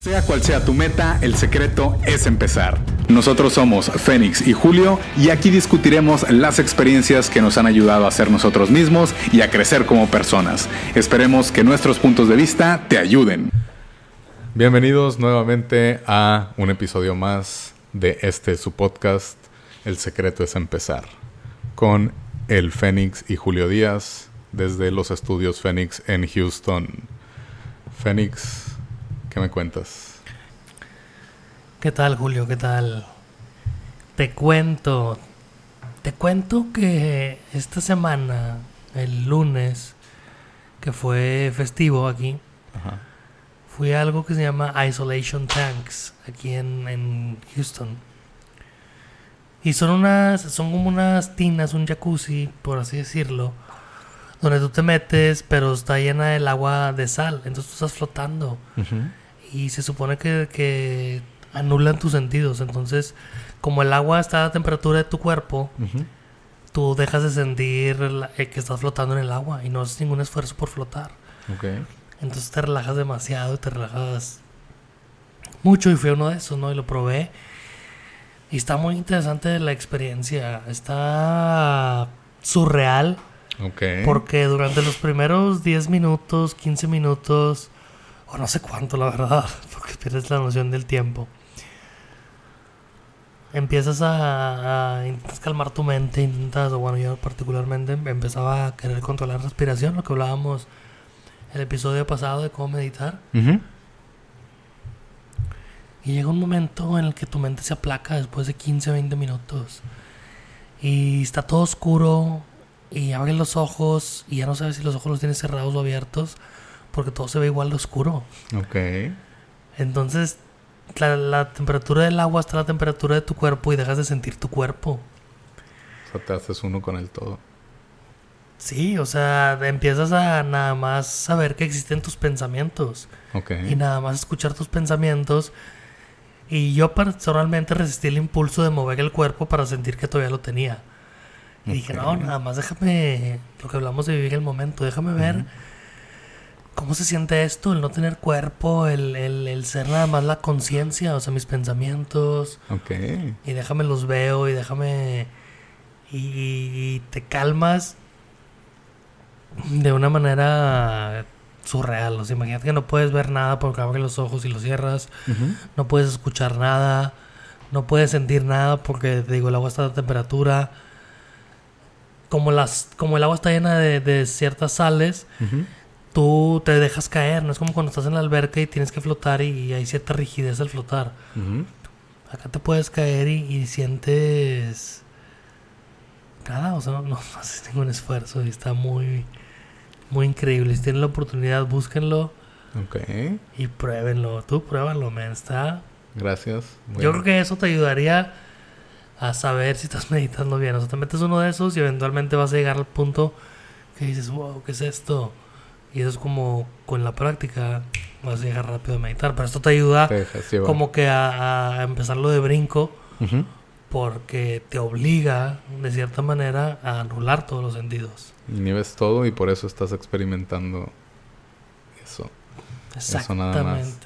Sea cual sea tu meta, el secreto es empezar. Nosotros somos Fénix y Julio y aquí discutiremos las experiencias que nos han ayudado a ser nosotros mismos y a crecer como personas. Esperemos que nuestros puntos de vista te ayuden. Bienvenidos nuevamente a un episodio más de este su podcast, El secreto es empezar, con el Fénix y Julio Díaz desde los estudios Fénix en Houston. Fénix, ¿Qué me cuentas? ¿Qué tal, Julio? ¿Qué tal? Te cuento. Te cuento que esta semana, el lunes, que fue festivo aquí, fui a algo que se llama Isolation Tanks, aquí en, en Houston. Y son unas, son como unas tinas, un jacuzzi, por así decirlo, donde tú te metes, pero está llena del agua de sal, entonces tú estás flotando. Y se supone que, que, anulan tus sentidos, entonces como el agua está a la temperatura de tu cuerpo, tú dejas de sentir eh, que estás flotando en el agua y no haces ningún esfuerzo por flotar. Entonces te relajas demasiado y te relajas mucho y fui uno de esos, ¿no? Y lo probé. Y está muy interesante la experiencia. Está surreal porque durante los primeros 10 minutos, 15 minutos, o no sé cuánto, la verdad, porque pierdes la noción del tiempo, empiezas a, calmar tu mente, intentas, o bueno, yo particularmente empezaba a querer controlar la respiración, lo que hablábamos el episodio pasado de cómo meditar. Y llega un momento en el que tu mente se aplaca después de 15, 20 minutos. Y está todo oscuro, y abres los ojos y ya no sabes si los ojos los tienes cerrados o abiertos porque todo se ve igual de oscuro. Ok. Entonces, la, temperatura del agua está la temperatura de tu cuerpo y dejas de sentir tu cuerpo. O sea, te haces uno con el todo. Sí, o sea, empiezas a nada más saber que existen tus pensamientos. Ok. Y nada más escuchar tus pensamientos. Y yo personalmente resistí el impulso de mover el cuerpo para sentir que todavía lo tenía. Y dije, no, nada más déjame, lo que hablamos de vivir el momento, déjame ver cómo se siente esto, el no tener cuerpo, el, el, ser nada más la conciencia, o sea, mis pensamientos. Ok. Y déjame los veo y déjame... Y, te calmas de una manera surreal. O sea, imagínate que no puedes ver nada porque abres los ojos y los cierras. No puedes escuchar nada. No puedes sentir nada porque, te digo, el agua está a temperatura como, las, como el agua está llena de, ciertas sales, tú te dejas caer. No es como cuando estás en la alberca y tienes que flotar y, hay cierta rigidez al flotar. Acá te puedes caer y, sientes nada, o sea, no, no, haces ningún esfuerzo y está muy, muy increíble. Si tienen la oportunidad, búsquenlo. Ok. Y pruébenlo. Tú pruébalo, man. Está. Gracias. Yo creo que eso te ayudaría a saber si estás meditando bien. O sea, te metes uno de esos y eventualmente vas a llegar al punto que dices, wow, ¿qué es esto? Y eso es como con la práctica vas a llegar rápido a meditar. Pero esto te ayuda como que a, empezarlo de brinco porque te obliga de cierta manera a anular todos los sentidos. Y ves todo y por eso estás experimentando eso. Exactamente. Eso nada más.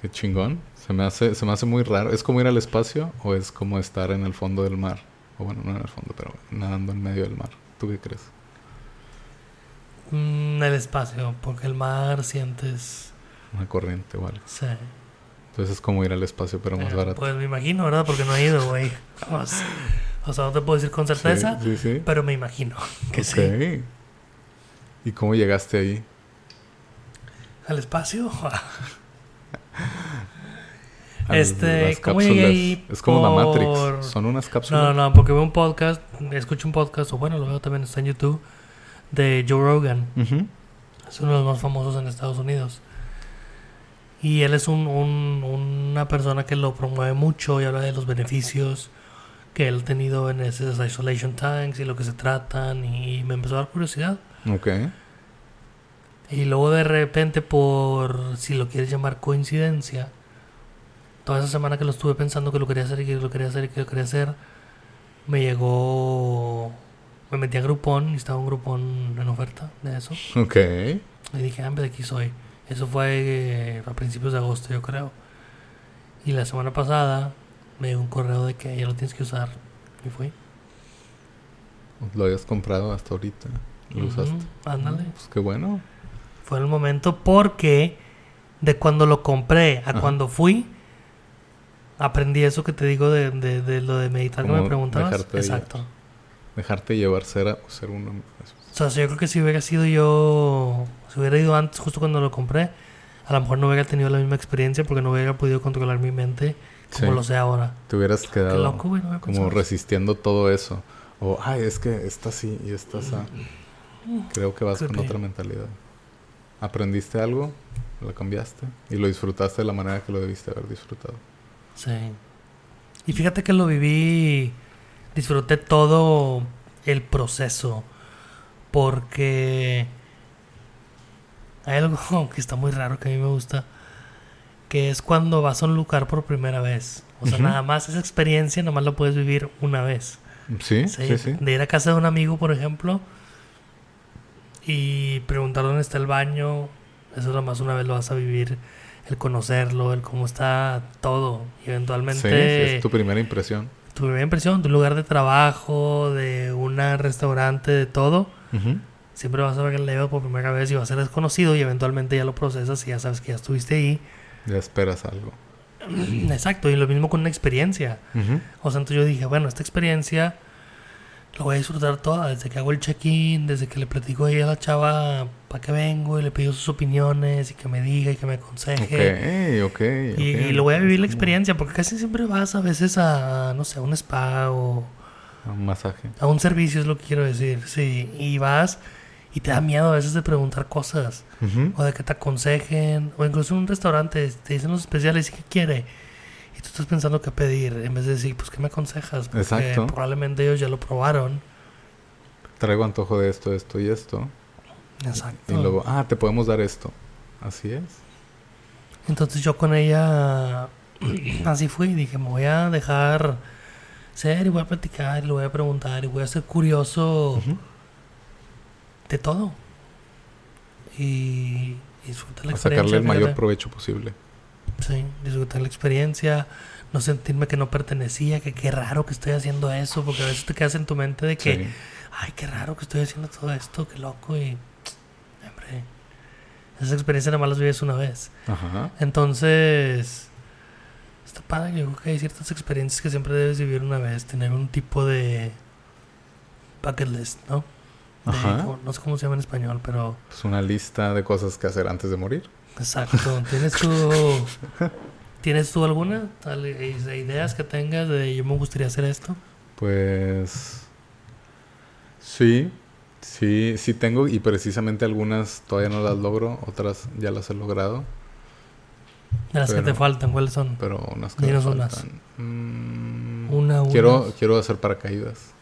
Qué chingón. Se me hace, se me hace muy raro. ¿Es como ir al espacio o es como estar en el fondo del mar? O bueno, no en el fondo, pero nadando en medio del mar. ¿Tú qué crees? Mm, el espacio, porque el mar sientes... Una corriente, igual. Sí. Entonces es como ir al espacio, pero más eh, barato. Pues me imagino, ¿verdad? Porque no he ido, güey. O sea, no te puedo decir con certeza, sí, sí, pero me imagino que sí. ¿Y cómo llegaste ahí? ¿Al espacio? Este, ¿cómo llegué ahí? Es como la Matrix. Son unas cápsulas. No, no, porque veo un podcast, escucho un podcast, o bueno, lo veo también, está en YouTube, de Joe Rogan. Es uno de los más famosos en Estados Unidos. Y él es un, un, una persona que lo promueve mucho y habla de los beneficios que él ha tenido en esos isolation tanks y lo que se tratan. Y me empezó a dar curiosidad. Ok. Y luego de repente, por si lo quieres llamar coincidencia, toda esa semana que lo estuve pensando que lo quería hacer y que lo quería hacer y que lo quería hacer, me llegó. Me metí a Groupon y estaba un Groupon en oferta de eso. Ok. Y dije, ah, de aquí soy. Eso fue eh, a principios de agosto, yo creo. Y la semana pasada me dio un correo de que ya lo tienes que usar. Y fui. Lo habías comprado hasta ahorita. Lo usaste. Ándale. Pues qué bueno. Fue el momento porque de cuando lo compré a cuando fui, aprendí eso que te digo de, de, lo de meditar que me preguntabas. Exacto. Dejarte llevar ser, ser uno. O sea, yo creo que si hubiera sido yo, si hubiera ido antes, justo cuando lo compré, a lo mejor no hubiera tenido la misma experiencia porque no hubiera podido controlar mi mente como lo sé ahora. Te hubieras quedado como resistiendo todo eso. O, ay, es que está así y está así. Creo que vas con otra mentalidad. Aprendiste algo, lo cambiaste y lo disfrutaste de la manera que lo debiste haber disfrutado. Sí. Y fíjate que lo viví, disfruté todo el proceso porque hay algo que está muy raro que a mí me gusta, que es cuando vas a un lugar por primera vez. O sea, nada más esa experiencia, nada más la puedes vivir una vez. Sí, sí, sí. De ir a casa de un amigo, por ejemplo, y preguntar dónde está el baño, eso nada más una vez lo vas a vivir, el conocerlo, el cómo está todo, y eventualmente... Sí, es tu primera impresión. Tu primera impresión de un lugar de trabajo, de un restaurante, de todo. Siempre vas a ver el Leo por primera vez y va a ser desconocido y eventualmente ya lo procesas y ya sabes que ya estuviste ahí. Ya esperas algo. Exacto, y lo mismo con una experiencia. O sea, entonces yo dije, bueno, esta experiencia lo voy a disfrutar toda, desde que hago el check-in, desde que le platico ahí a la chava para que vengo y le pido sus opiniones y que me diga y que me aconseje. Ok, ok. Y, y lo voy a vivir la experiencia, porque casi siempre vas a veces a, no sé, a un spa o... A un masaje. A un servicio es lo que quiero decir, sí. Y vas y te da miedo a veces de preguntar cosas o de que te aconsejen o incluso en un restaurante te dicen los especiales y qué quiere y tú estás pensando qué pedir en vez de decir pues qué me aconsejas porque Exacto. probablemente ellos ya lo probaron traigo antojo de esto esto y esto Exacto. y luego ah te podemos dar esto así es entonces yo con ella así fui dije me voy a dejar ser y voy a platicar y le voy a preguntar y voy a ser curioso de todo. Y, disfrutar la experiencia. Sacarle el mayor provecho posible. Sí, disfrutar la experiencia, no sentirme que no pertenecía, que qué raro que estoy haciendo eso, porque a veces te quedas en tu mente de que, ay, qué raro que estoy haciendo todo esto, qué loco, y, hombre, esa experiencia nada más las vives una vez. Ajá. Entonces, está padre, yo creo que hay ciertas experiencias que siempre debes vivir una vez, tener un tipo de bucket list, ¿no? no sé cómo se llama en español, pero... Es una lista de cosas que hacer antes de morir. Exacto. ¿Tienes tú, ¿tienes tú alguna ideas que tengas de yo me gustaría hacer esto? Pues... Sí, sí, sí tengo y precisamente algunas todavía no las logro, otras ya las he logrado. De las que te faltan, ¿cuáles son? Pero unas que me faltan. Mm, una, una. Quiero, quiero hacer paracaídas.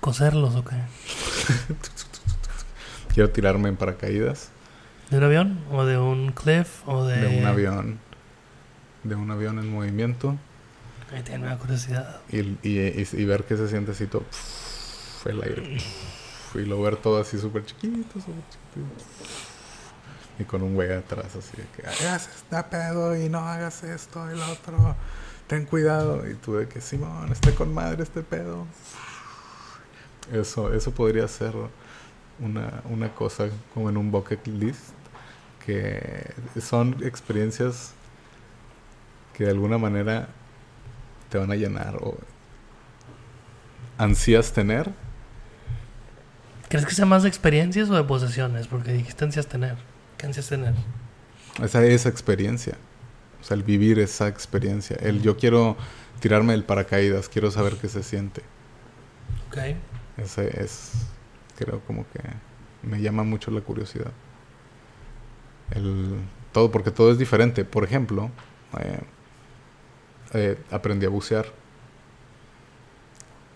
¿Coserlos o qué? Quiero tirarme en paracaídas. ¿De un avión? ¿O de un cliff? ¿O de...? de un avión. De un avión en movimiento. Ahí tiene una curiosidad. Y, y, y, ver qué se siente así todo... el aire. y lo ver todo así súper chiquito, súper chiquito. Y con un güey atrás así de que hagas esta pedo y no hagas esto y lo otro. Ten cuidado. Y tú de que Simón, esté con madre este pedo. Eso, eso podría ser una, una cosa como en un bucket list, que son experiencias que de alguna manera te van a llenar o ansías tener. ¿Crees que sea más de experiencias o de posesiones? Porque dijiste ansías tener. ¿Qué ansías tener? Esa, esa experiencia. O sea, el vivir esa experiencia. El yo quiero tirarme del paracaídas, quiero saber qué se siente. Ok. Ese es, creo, como que me llama mucho la curiosidad. El, todo, porque todo es diferente. Por ejemplo, eh, eh, aprendí a bucear.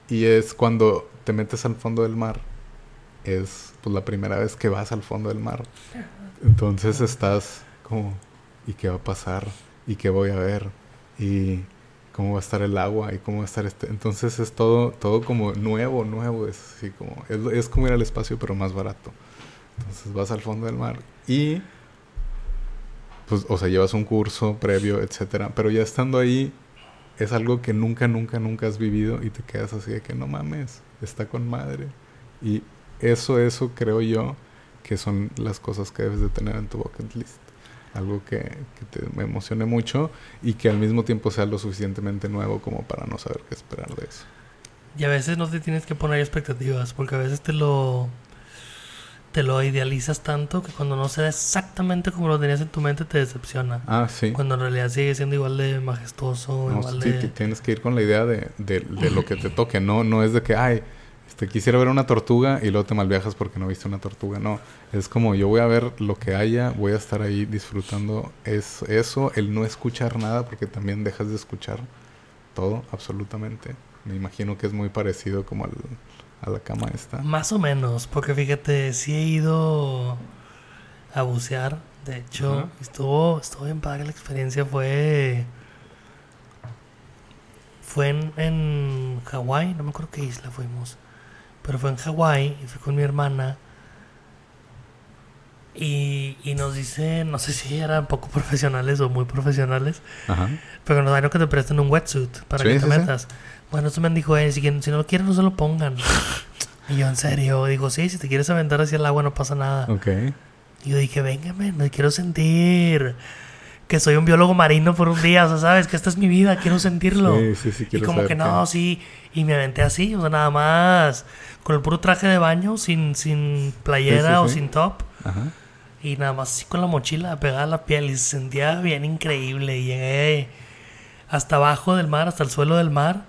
Y es cuando te metes al fondo del mar. Es pues, la primera vez que vas al fondo del mar. Entonces estás como, ¿y qué va a pasar? ¿Y qué voy a ver? Y cómo va a estar el agua y cómo va a estar este. Entonces es todo, todo como nuevo, nuevo. Es así como, es, como ir al espacio pero más barato. Entonces vas al fondo del mar y pues, o sea, llevas un curso previo, etcétera, pero ya estando ahí es algo que nunca, nunca, nunca has vivido y te quedas así de que no mames, está con madre. Y eso, eso creo yo que son las cosas que debes de tener en tu bucket list. Algo que, que te me emocione mucho y que al mismo tiempo sea lo suficientemente nuevo como para no saber qué esperar de eso. Y a veces no te tienes que poner expectativas, porque a veces te lo te lo idealizas tanto que cuando no se da exactamente como lo tenías en tu mente te decepciona. Ah, sí. Cuando en realidad sigue siendo igual de majestuoso, No, igual sí, de... tienes que ir con la idea de, de, de lo que te toque, no, no es de que, ay, este, quisiera ver una tortuga y luego te malviajas porque no viste una tortuga, no, es como yo voy a ver lo que haya, voy a estar ahí disfrutando es, eso, el no escuchar nada porque también dejas de escuchar todo, absolutamente. Me imagino que es muy parecido como al, a la cama esta. Más o menos, porque fíjate, sí he ido a bucear. De hecho, estuvo, estuvo bien padre la experiencia. Fue. Fue en, en Hawái, no me acuerdo qué isla fuimos. Pero fue en Hawái y fui con mi hermana. Y, y nos dicen, no sé si eran poco profesionales o muy profesionales, Ajá. pero nos dan que te presten un wetsuit para Sí, que te sí, sí. Bueno, eso me dijo, eh, si, no lo quieren, no se lo pongan. y yo, en serio, digo, sí, si te quieres aventar hacia el agua, no pasa nada. Ok. Y yo dije, véngame, no quiero sentir que soy un biólogo marino por un día, o sea, sabes que esta es mi vida, quiero sentirlo. Sí, sí, sí, y quiero como saber que no, qué- sí, y me aventé así, o sea, nada más con el puro traje de baño, sin, sin playera Sí, sí, o sin top. Ajá. Y nada más así con la mochila pegada a la piel y se sentía bien increíble. Y llegué hasta abajo del mar, hasta el suelo del mar.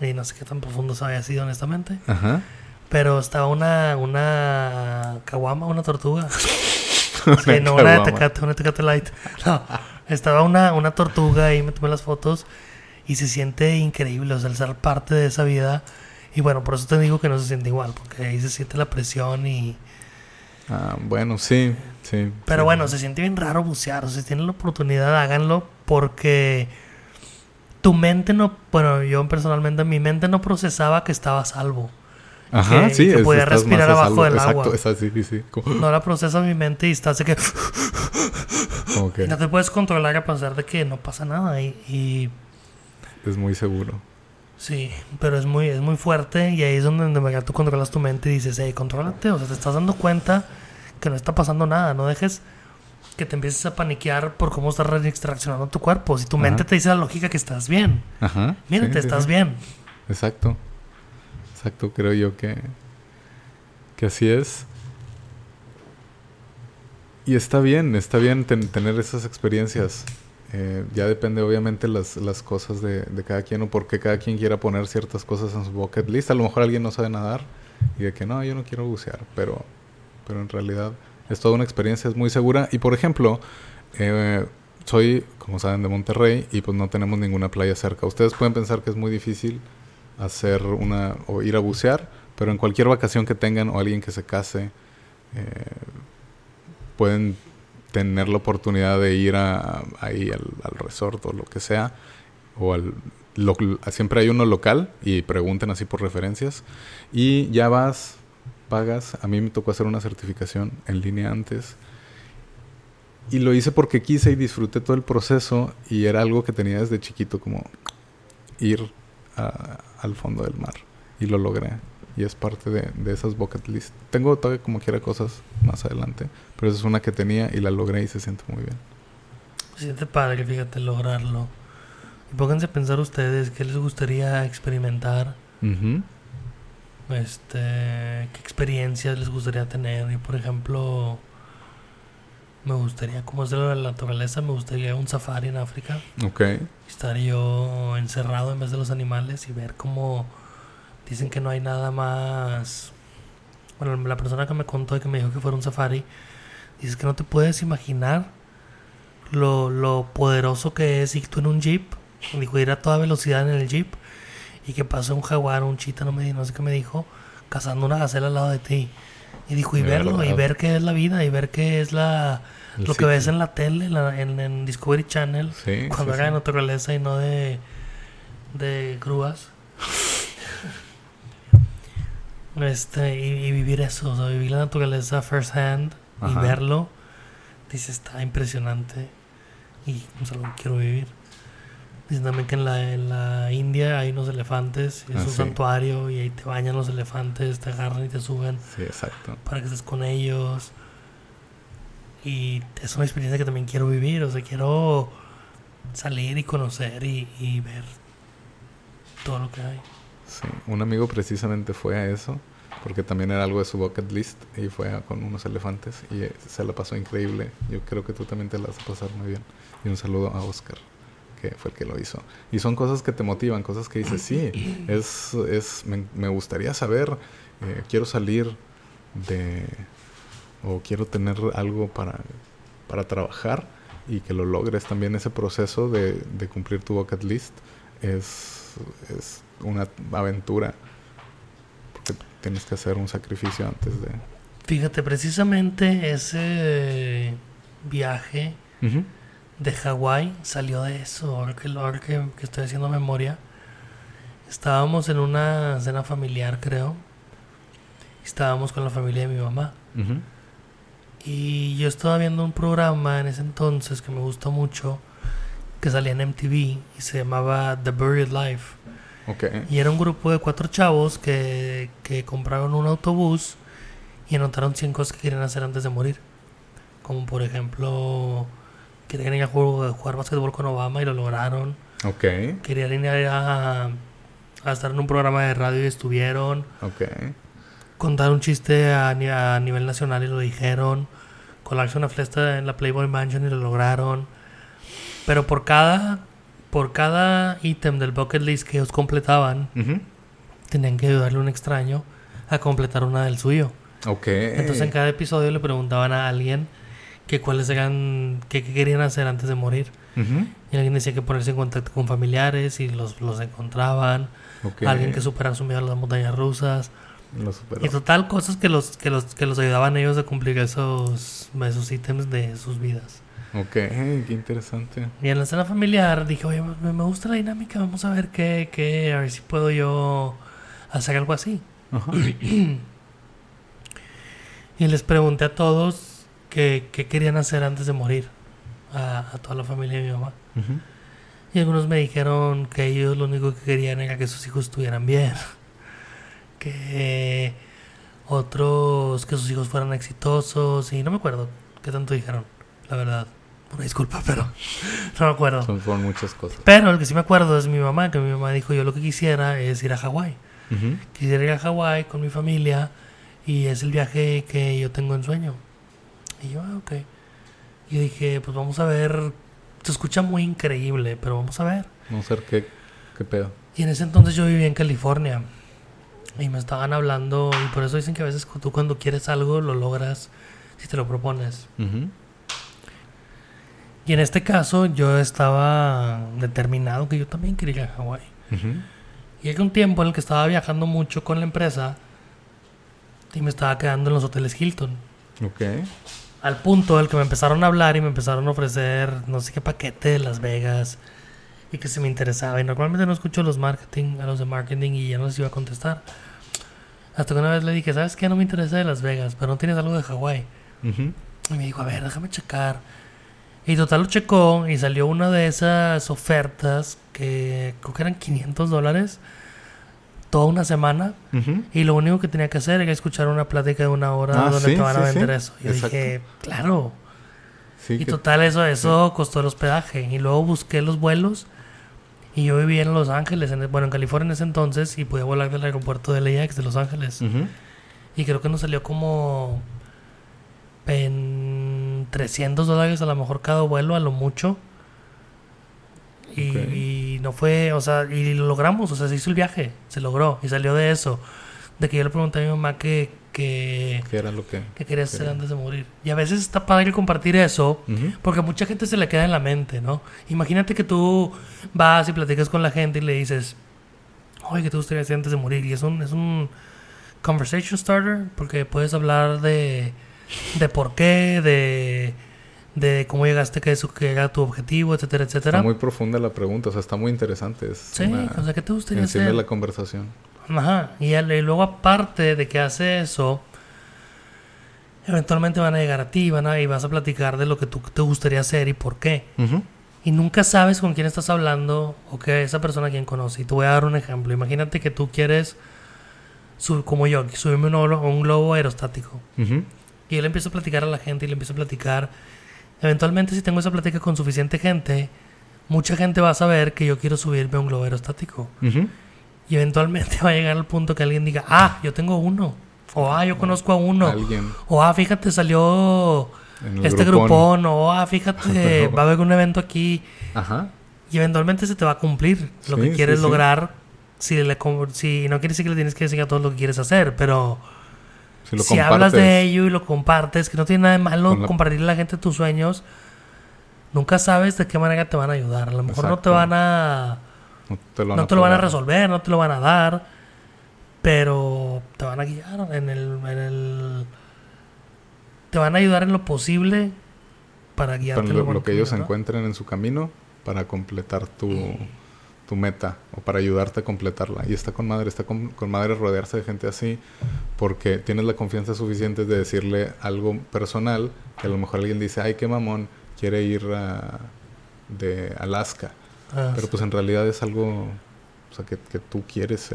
Y no sé qué tan profundo se había sido, honestamente. Ajá. Pero estaba una, una caguama, una tortuga. Una Sí, no, una de. Tecate, una de Tecate Light. No, estaba una, una tortuga y me tomé las fotos. Y se siente increíble, o sea, el ser parte de esa vida. Y bueno, por eso te digo que no se siente igual, porque ahí se siente la presión y... Ah, bueno, sí, sí. Pero sí. bueno, se siente bien raro bucear. O sea, si tienen la oportunidad, háganlo porque tu mente no. Bueno, yo personalmente, mi mente no procesaba que estaba a salvo. Ajá, que- sí. que podía respirar abajo del Exacto, agua. es así, sí, sí. Como, No la procesa mi mente y está así que. que No te puedes controlar a pesar de que no pasa nada. Y, y es muy seguro. sí, pero es muy, es muy fuerte. Y ahí es donde, donde tú controlas tu mente y dices, hey, contrólate. O sea, te estás dando cuenta que no está pasando nada. No dejes que te empieces a paniquear por cómo está reaccionando tu cuerpo. Si tu Ajá. mente te dice la lógica que estás bien. Ajá. Mírate, sí, estás sí. bien. Exacto. Exacto, creo yo que, que así es. Y está bien, está bien ten- tener esas experiencias. Eh, ya depende obviamente las, las cosas de, de cada quien o porque cada quien quiera poner ciertas cosas en su bucket list. A lo mejor alguien no sabe nadar y de que no, yo no quiero bucear, pero, pero en realidad es toda una experiencia, es muy segura. Y por ejemplo, eh, soy, como saben, de Monterrey y pues no tenemos ninguna playa cerca. Ustedes pueden pensar que es muy difícil hacer una o ir a bucear, pero en cualquier vacación que tengan o alguien que se case, eh, pueden tener la oportunidad de ir a, ahí al, al resort o lo que sea, o al lo- siempre hay uno local y pregunten así por referencias y ya vas, pagas. A mí me tocó hacer una certificación en línea antes y lo hice porque quise y disfruté todo el proceso y era algo que tenía desde chiquito como ir a- al fondo del mar y lo logré y es parte de, de esas bucket list. Tengo todavía como quiera cosas más adelante, pero esa es una que tenía y la logré y se siente muy bien. Se siente padre, fíjate, lograrlo. Y pónganse a pensar ustedes qué les gustaría experimentar. Este, qué experiencias les gustaría tener. Y por ejemplo, me gustaría, como es de la naturaleza, me gustaría un safari en África. Ok. Estar yo encerrado en vez de los animales y ver cómo dicen que no hay nada más. Bueno, la persona que me contó y que me dijo que fuera un safari, dice que no te puedes imaginar lo, lo poderoso que es ir tú en un jeep. Dijo, ir a toda velocidad en el jeep y que pase un jaguar, un chita, no, me, no sé qué me dijo, cazando una gacela al lado de ti. Y dijo, y verlo, y ver qué es la vida, y ver qué es la, El lo que ves en la tele, en, la- en- en Discovery Channel, Sí, cuando sí, de sí. naturaleza y no de, de grúas. este, y, y vivir eso, o sea, vivir la naturaleza first hand Ajá. y verlo, dice, está impresionante. y es algo que quiero vivir. Dicen también que en la, en la India hay unos elefantes, y es Ah, un sí. santuario y ahí te bañan los elefantes, te agarran y te suben Sí, exacto. para que estés con ellos. Y es una experiencia que también quiero vivir, o sea, quiero salir y conocer y, y ver todo lo que hay. Sí, un amigo precisamente fue a eso, porque también era algo de su bucket list y fue a- con unos elefantes y eh, se la pasó increíble. Yo creo que tú también te la vas a pasar muy bien. Y un saludo a Oscar, que fue el que lo hizo. Y son cosas que te motivan, cosas que dices, sí, es, es, me, me gustaría saber, eh, quiero salir de, o quiero tener algo para, para trabajar y que lo logres también ese proceso de, de cumplir tu bucket list es, es una aventura porque tienes que hacer un sacrificio antes de Fíjate, precisamente ese viaje. De Hawái salió de eso, ahora que, ahora que, que estoy haciendo memoria. Estábamos en una cena familiar, creo. Estábamos con la familia de mi mamá. Y yo estaba viendo un programa en ese entonces que me gustó mucho, que salía en MTV y se llamaba The Buried Life. Ok. Y era un grupo de cuatro chavos que, que compraron un autobús y anotaron 100 cosas que querían hacer antes de morir. Como por ejemplo, querían ir a jugar, jugar básquetbol con Obama y lo lograron. Ok. Querían ir a, a estar en un programa de radio y estuvieron. Ok. Contar un chiste a, a nivel nacional y lo dijeron. Colarse una fiesta en la Playboy Mansion y lo lograron. Pero por cada, por cada ítem del bucket list que ellos completaban, tenían que ayudarle a un extraño a completar una del suyo. Ok. Entonces en cada episodio le preguntaban a alguien que cuáles eran, que, qué querían hacer antes de morir. Ujú. Y alguien decía que ponerse en contacto con familiares y los, los encontraban. Ok. Alguien que superara su miedo a las montañas rusas. Y total, cosas que los, que los, que los ayudaban ellos a cumplir esos, esos ítems de sus vidas. Ok. Qué interesante. Y en la escena familiar dije, oye, me, me gusta la dinámica, vamos a ver qué, qué, a ver si puedo yo hacer algo así. Ajá. Y les pregunté a todos qué querían hacer antes de morir. A, a toda la familia de mi mamá. Y algunos me dijeron que ellos lo único que querían era que sus hijos estuvieran bien. Que otros que sus hijos fueran exitosos. Y no me acuerdo qué tanto dijeron, la verdad. Una disculpa, pero no me acuerdo. Son, muchas cosas. Pero el que sí me acuerdo es mi mamá, que mi mamá dijo yo lo que quisiera es ir a Hawái. Quisiera ir a Hawái con mi familia y es el viaje que yo tengo en sueño. Y yo, ah, ok. Y dije, pues vamos a ver. Se escucha muy increíble, pero vamos a ver. Vamos a ver qué, qué pedo. Y en ese entonces yo vivía en California. Y me estaban hablando, y por eso dicen que a veces tú cuando quieres algo lo logras si te lo propones. Y en este caso yo estaba determinado que yo también quería ir a Hawái. Y hay un tiempo en el que estaba viajando mucho con la empresa y me estaba quedando en los hoteles Hilton. Ok. Al punto del que me empezaron a hablar y me empezaron a ofrecer no sé qué paquete de Las Vegas y que se me interesaba. Y normalmente no escucho los marketing, a los de marketing y ya no les iba a contestar. Hasta que una vez le dije, ¿sabes qué? No me interesa de Las Vegas, pero no tienes algo de Hawái. Ujú. Y me dijo, a ver, déjame checar. Y total lo checó y salió una de esas ofertas que creo que eran 500 dólares toda una semana. Ujú. Y lo único que tenía que hacer era escuchar una plática de una hora Ah, donde sí, te van a sí, sí. vender eso. Y yo Exacto. dije, claro. Sí, Y que- total, eso, eso costó el hospedaje. Y luego busqué los vuelos. Y yo vivía en Los Ángeles, en, bueno, en California en ese entonces, y podía volar del aeropuerto de LAX de Los Ángeles. Ujú. Y creo que nos salió como en 300 dólares a lo mejor cada vuelo, a lo mucho. Y, Ok. Y no fue, o sea, y lo logramos, o sea, se hizo el viaje, se logró, y salió de eso. De que yo le pregunté a mi mamá que, que, ¿Qué era lo que...? que quería hacer antes de morir. Y a veces está padre compartir eso, porque a mucha gente se le queda en la mente, ¿no? Imagínate que tú vas y platicas con la gente y le dices, oye, ¿qué te gustaría hacer antes de morir? Y es un, es un conversation starter, porque puedes hablar de, de por qué, de, de cómo llegaste a que eso que era tu objetivo, etcétera, etcétera. Está muy profunda la pregunta, o sea, está muy interesante. Es Sí, una- o sea, ¿qué te gustaría enciende hacer? la conversación. Ajá, y, luego aparte de que hace eso, eventualmente van a llegar a ti van a, y vas a platicar de lo que tú te gustaría hacer y por qué. Y nunca sabes con quién estás hablando o que esa persona quien conoce. Y te voy a dar un ejemplo. Imagínate que tú quieres, como yo, subirme un, un globo aerostático. Y él empieza a platicar a la gente y le empieza a platicar. Eventualmente, si tengo esa plática con suficiente gente, mucha gente va a saber que yo quiero subirme a un globo aerostático. Y eventualmente va a llegar al punto que alguien diga, ah, yo tengo uno. O ah, yo conozco a uno. O ah, fíjate, salió este grupón. O ah, fíjate, va a haber un evento aquí. Ajá. Y eventualmente se te va a cumplir lo que quieres lograr. Si, le, si no quiere decir que le tienes que decir a todo lo que quieres hacer, pero si, hablas de ello y lo compartes, que no tiene nada de malo compartirle a la gente tus sueños, nunca sabes de qué manera te van a ayudar. A lo mejor no te van a... No te, lo van, a resolver, no te lo van a dar, pero te van a guiar en el... En el te van a ayudar en lo posible para guiarte. Para lo, que ellos encuentren en su camino para completar tu tu meta o para ayudarte a completarla. Y está con madre, está con, madre rodearse de gente así porque tienes la confianza suficiente de decirle algo personal que a lo mejor alguien dice, ay, qué mamón, quiere ir a, de Alaska. Ah, Pero pues en realidad es algo o sea, que, que tú quieres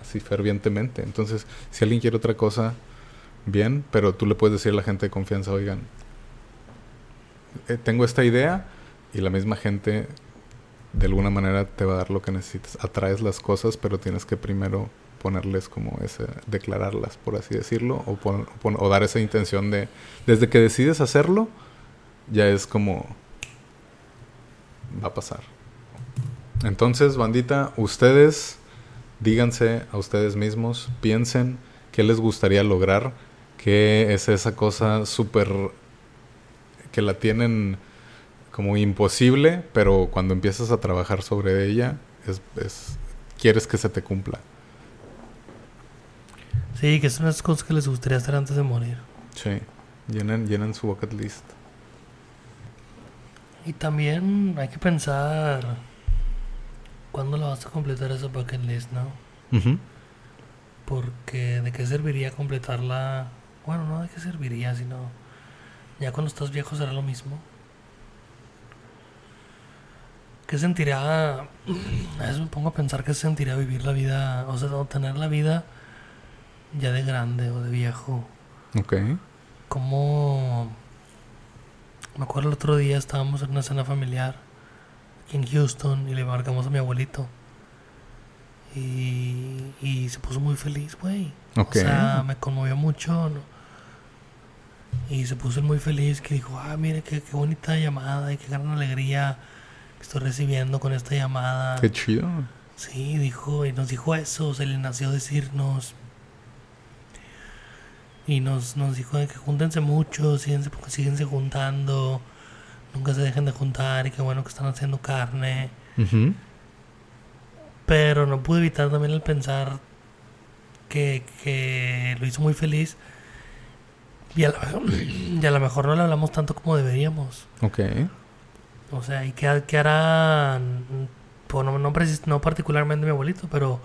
así fervientemente. Entonces, si alguien quiere otra cosa, bien, pero tú le puedes decir a la gente de confianza, oigan, eh, tengo esta idea, y la misma gente de alguna manera te va a dar lo que necesitas. Atraes las cosas, pero tienes que primero ponerles como ese, declararlas, por así decirlo, o, dar esa intención de, desde que decides hacerlo, ya es como, va a pasar. Entonces, bandita, ustedes díganse a ustedes mismos, piensen qué les gustaría lograr, qué es esa cosa súper que la tienen como imposible, pero cuando empiezas a trabajar sobre ella, es, quieres que se te cumpla. Sí, que son las cosas que les gustaría hacer antes de morir. Sí, llenan, llenan su bucket list. Y también hay que pensar cuándo la vas a completar esa bucket list, ¿no? Porque de qué serviría completarla. Bueno, no de qué serviría, sino ya cuando estás viejo será lo mismo. ¿Qué sentirá? A veces me pongo a pensar qué sentirá vivir la vida, o sea, tener la vida ya de grande o de viejo. Ok. Como. Me acuerdo el otro día estábamos en una cena familiar aquí en Houston y le marcamos a mi abuelito. Y, y se puso muy feliz, güey. O sea, me conmovió mucho. Y se puso muy feliz que dijo, ah, mire qué, qué bonita llamada y qué gran alegría estoy recibiendo con esta llamada. Qué chido. Sí, dijo, y nos dijo eso, se le nació decirnos. Y nos, nos dijo que júntense mucho, síguense, síguense juntando, nunca se dejen de juntar y qué bueno que están haciendo carne. Pero no pude evitar también el pensar que, que lo hizo muy feliz. Y a, y a lo mejor no le hablamos tanto como deberíamos. Ok. O sea, ¿y qué, qué harán? Pues no, no, particularmente mi abuelito, pero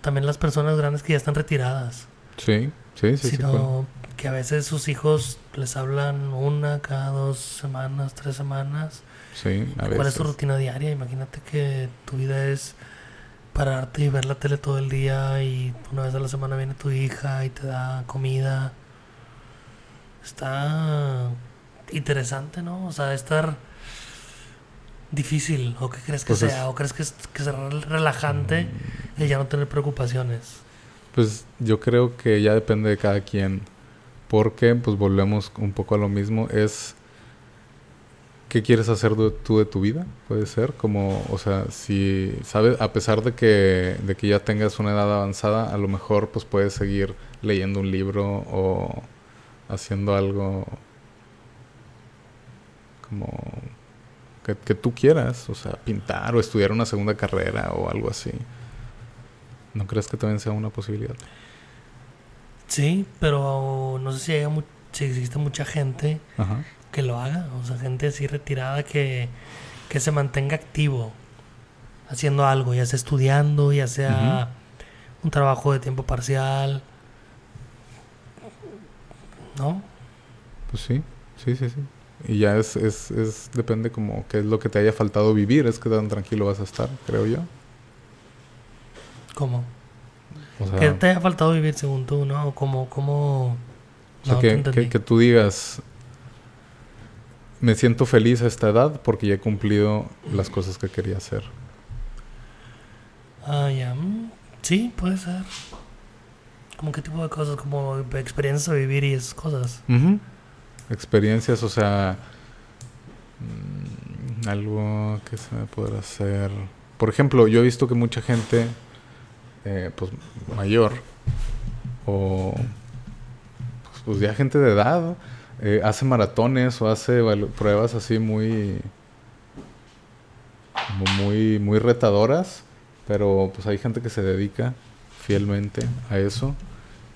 también las personas grandes que ya están retiradas. Sí, sí, sí. Sino que a veces sus hijos les hablan una, cada dos semanas, tres semanas. Sí, a ¿Cuál es tu rutina diaria? Imagínate que tu vida es pararte y ver la tele todo el día y una vez a la semana viene tu hija y te da comida. Está interesante, ¿no? O sea, estar difícil? ¿O qué crees que pues sea? ¿O crees que, es, que será relajante y ya no tener preocupaciones? Pues yo creo que ya depende de cada quien. Porque, pues volvemos un poco a lo mismo. Es. ¿Qué quieres hacer tú de tu vida? Puede ser. Como, o sea, si. ¿Sabes? A pesar de que, de que ya tengas una edad avanzada, a lo mejor, pues puedes seguir leyendo un libro o haciendo algo. Como que, tú quieras, o sea, pintar o estudiar una segunda carrera o algo así. ¿No crees que también sea una posibilidad? Sí, pero no sé si, hay si existe mucha gente que lo haga, o sea, gente así retirada que, que se mantenga activo haciendo algo, ya sea estudiando, ya sea un trabajo de tiempo parcial. ¿No? Pues sí, sí, sí, sí. Y ya es, es, es, depende como qué es lo que te haya faltado vivir, es que tan tranquilo vas a estar, creo yo. ¿Cómo? ¿Qué te haya faltado vivir según tú, no? ¿Cómo, cómo... O sea, que, que, tú digas, me siento feliz a esta edad porque ya he cumplido las cosas que quería hacer. Ah, ya. Sí, puede ser. ¿Cómo qué tipo de cosas? Como experiencias a vivir y esas cosas. Experiencias, o sea, mm, algo que se me podrá hacer. Por ejemplo, yo he visto que mucha gente, eh, pues mayor, o pues, pues, ya gente de edad, eh, hace maratones o hace pruebas así muy, muy, muy retadoras, pero pues hay gente que se dedica fielmente a eso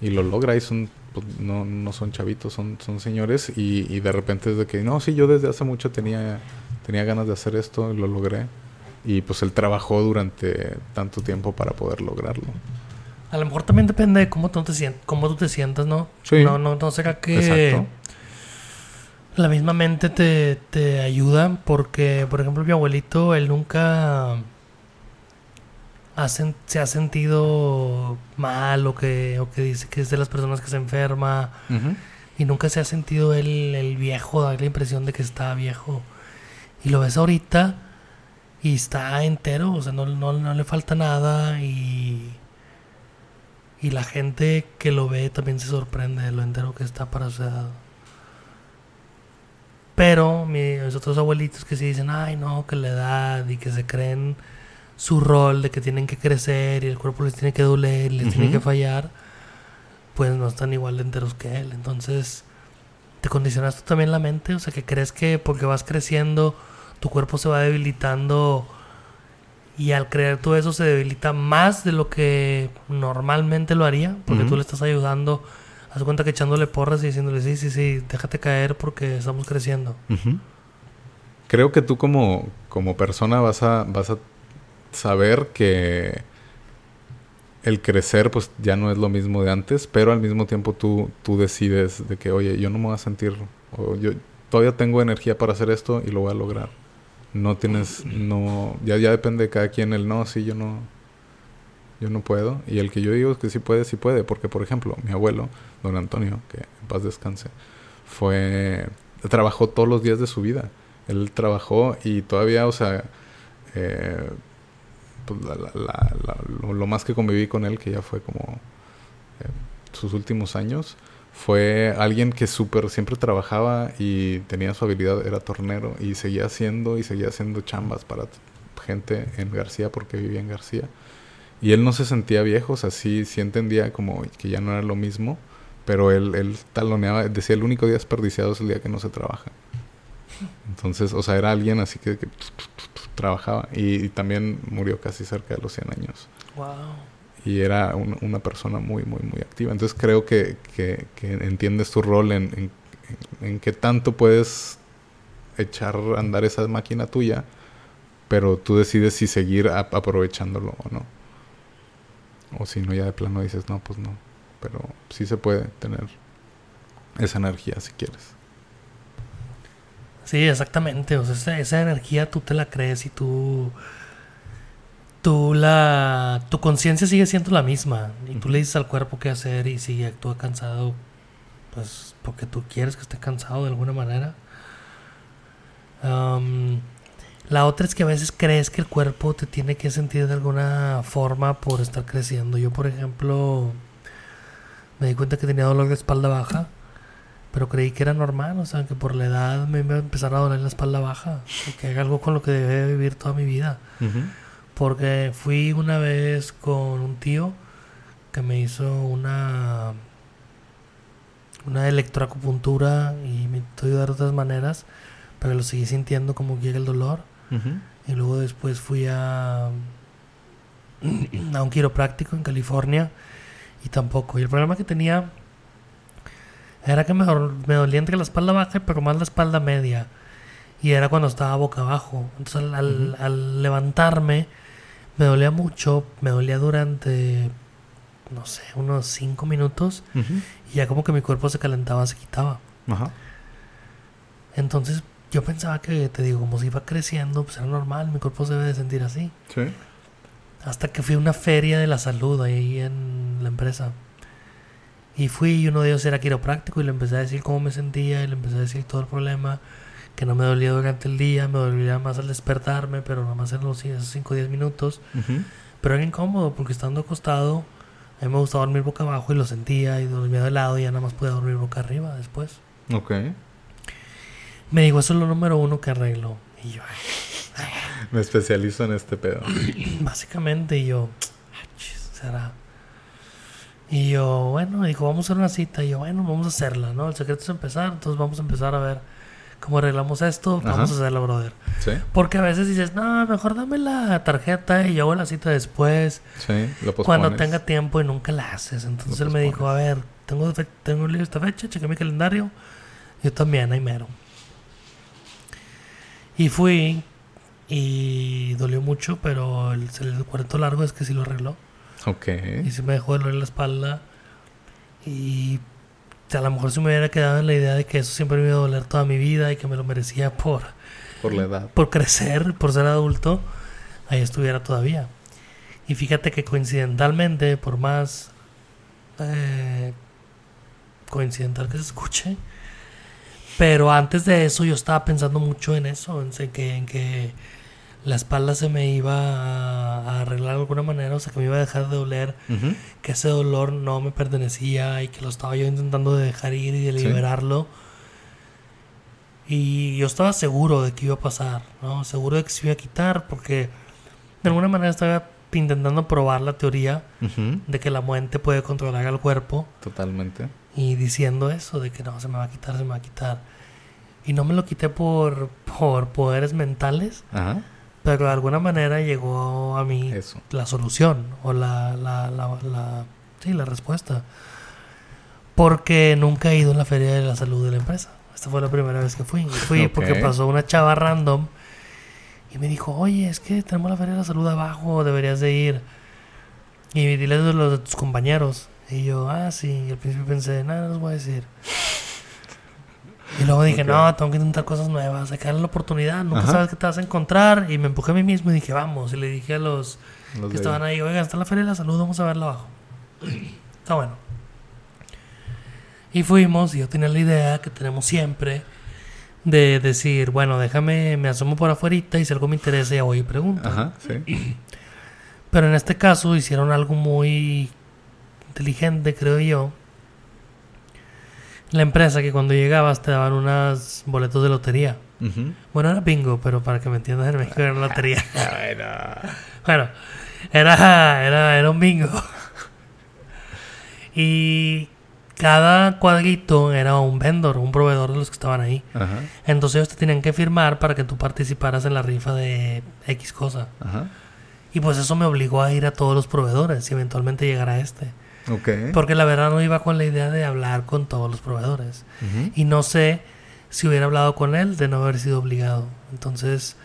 y lo logra y son pues, no, no son chavitos, son, son señores y, y, de repente es de que, no, sí, yo desde hace mucho tenía, tenía ganas de hacer esto y lo logré. Y pues él trabajó durante tanto tiempo para poder lograrlo. A lo mejor también depende de cómo tú te, sientas, cómo tú te sientas, ¿no? Sí. No, no, no será que la misma mente te, te ayuda porque, por ejemplo, mi abuelito, él nunca se ha sentido mal o que, o que dice que es de las personas que se enferma y nunca se ha sentido el, el viejo, dar la impresión de que está viejo. Y lo ves ahorita y está entero, o sea, no, no, no le falta nada y, y la gente que lo ve también se sorprende de lo entero que está para su edad. Pero mis otros abuelitos que sí dicen, ay no, que la edad y que se creen su rol de que tienen que crecer y el cuerpo les tiene que doler les tiene que fallar, pues no están igual de enteros que él. Entonces, te condicionas tú también la mente, o sea, que crees que porque vas creciendo, tu cuerpo se va debilitando y al creer todo eso se debilita más de lo que normalmente lo haría, porque tú le estás ayudando. Haz cuenta que echándole porras y diciéndole, sí, sí, sí, déjate caer porque estamos creciendo. Creo que tú como, como persona vas a, vas a saber que el crecer pues ya no es lo mismo de antes, pero al mismo tiempo tú, tú decides de que, oye, yo no me voy a sentir, o yo todavía tengo energía para hacer esto y lo voy a lograr. No tienes, no, ya, ya depende de cada quien el no, sí, yo no, yo no puedo. Y el que yo digo es que sí puede, sí puede, porque por ejemplo, mi abuelo, don Antonio, que en paz descanse, fue, trabajó todos los días de su vida. Él trabajó y todavía, o sea, eh, pues, lo, más que conviví con él, que ya fue como eh, sus últimos años, fue alguien que súper siempre trabajaba y tenía su habilidad, era tornero y seguía haciendo y seguía haciendo chambas para gente en García porque vivía en García. Y él no se sentía viejo, o sea, sí, entendía como que ya no era lo mismo, pero él, él taloneaba, decía el único día desperdiciado es el día que no se trabaja. Entonces, o sea, era alguien así que, trabajaba y, también murió casi cerca de los 100 años. Wow. Y era una persona muy, muy, muy activa. Entonces creo que, que, entiendes tu rol en, en, qué tanto puedes echar a andar esa máquina tuya, pero tú decides si seguir aprovechándolo o no. O si no, ya de plano dices, no, pues no. Pero sí se puede tener esa energía si quieres. Sí, exactamente. O sea, esa, energía tú te la crees y tú. Tú la. Tu conciencia sigue siendo la misma. Y tú le dices al cuerpo qué hacer y si actúa cansado, pues porque tú quieres que esté cansado de alguna manera. la otra es que a veces crees que el cuerpo te tiene que sentir de alguna forma por estar creciendo. Yo, por ejemplo, me di cuenta que tenía dolor de espalda baja pero creí que era normal, o sea, que por la edad me iba a empezar a doler la espalda baja, que es algo con lo que debe vivir toda mi vida. Porque fui una vez con un tío que me hizo una una electroacupuntura y me ayudar de otras maneras, pero lo seguí sintiendo como que llega el dolor. Y luego después fui a a un quiropráctico en California y tampoco. Y el problema que tenía era que me, me dolía entre la espalda baja, pero más la espalda media. Y era cuando estaba boca abajo. Entonces al, levantarme me dolía mucho, me dolía durante, no sé, unos cinco minutos. Y ya como que mi cuerpo se calentaba, se quitaba. Entonces yo pensaba que, te digo, como si iba creciendo, pues era normal, mi cuerpo se debe de sentir así. Sí. Hasta que fui a una feria de la salud ahí en la empresa. Y fui y uno de ellos era quiropráctico y le empecé a decir cómo me sentía y le empecé a decir todo el problema, que no me dolía durante el día, me dolía más al despertarme, pero nada más en los 5 o 10 minutos. Pero era incómodo porque estando acostado, a mí me gustaba dormir boca abajo y lo sentía y dormía de lado y ya nada más podía dormir boca arriba después. Ok. Me dijo, eso es lo número uno que arreglo. Y yo, me especializo en este pedo. Básicamente, y yo, será. Y yo, bueno, dijo, vamos a hacer una cita. Y yo, bueno, vamos a hacerla, ¿no? El secreto es empezar, entonces vamos a empezar a ver cómo arreglamos esto, vamos a hacerla, brother. Sí. Porque a veces dices, no, mejor dame la tarjeta y yo hago la cita después. Sí, lo Cuando tenga tiempo y nunca la haces. Entonces él me dijo, a ver, tengo, tengo esta fecha, chequé mi calendario. Yo también, ahí mero. Y fui y dolió mucho, pero el, el cuarto largo es que sí lo arregló. Ok. Y se me dejó doler la espalda. Y a lo mejor si me hubiera quedado en la idea de que eso siempre me iba a doler toda mi vida y que me lo merecía por... Por la edad. Por crecer, por ser adulto, ahí estuviera todavía. Y fíjate que coincidentalmente, por más eh, coincidental que se escuche, pero antes de eso yo estaba pensando mucho en eso, en que, en que la espalda se me iba a arreglar de alguna manera, o sea, que me iba a dejar de doler, que ese dolor no me pertenecía y que lo estaba yo intentando de dejar ir y de liberarlo. Y yo estaba seguro de que iba a pasar, ¿no? Seguro de que se iba a quitar, porque de alguna manera estaba intentando probar la teoría de que la muerte puede controlar al cuerpo. Totalmente. Y diciendo eso, de que no, se me va a quitar, se me va a quitar. Y no me lo quité por, por poderes mentales. Ajá pero de alguna manera llegó a mí la solución o la, la, la, sí, la respuesta. Porque nunca he ido a la feria de la salud de la empresa. Esta fue la primera vez que fui. Fui porque pasó una chava random y me dijo, oye, es que tenemos la feria de la salud abajo, deberías de ir. Y dile a los de tus compañeros. Y yo, ah, sí. Y al principio pensé, nada, no les voy a decir. Y luego dije, no, tengo que intentar cosas nuevas, hay que darle la oportunidad, nunca sabes qué te vas a encontrar. Y me empujé a mí mismo y dije, vamos. Y le dije a los, que estaban ahí, oigan, está la Feria de la Salud, vamos a verla abajo. está bueno. Y fuimos, y yo tenía la idea que tenemos siempre de decir, bueno, déjame, me asomo por afuera y si algo me interesa ya voy y pregunto. Ajá, sí. Pero en este caso hicieron algo muy inteligente, creo yo la empresa que cuando llegabas te daban unas boletos de lotería. Bueno, era bingo, pero para que me entiendas, en México era lotería. bueno, era, era, era un bingo. y cada cuadrito era un vendor, un proveedor de los que estaban ahí. Entonces ellos te tenían que firmar para que tú participaras en la rifa de X cosa. Y pues eso me obligó a ir a todos los proveedores y eventualmente llegar a este. Porque la verdad no iba con la idea de hablar con todos los proveedores. Y no sé si hubiera hablado con él de no haber sido obligado. Entonces,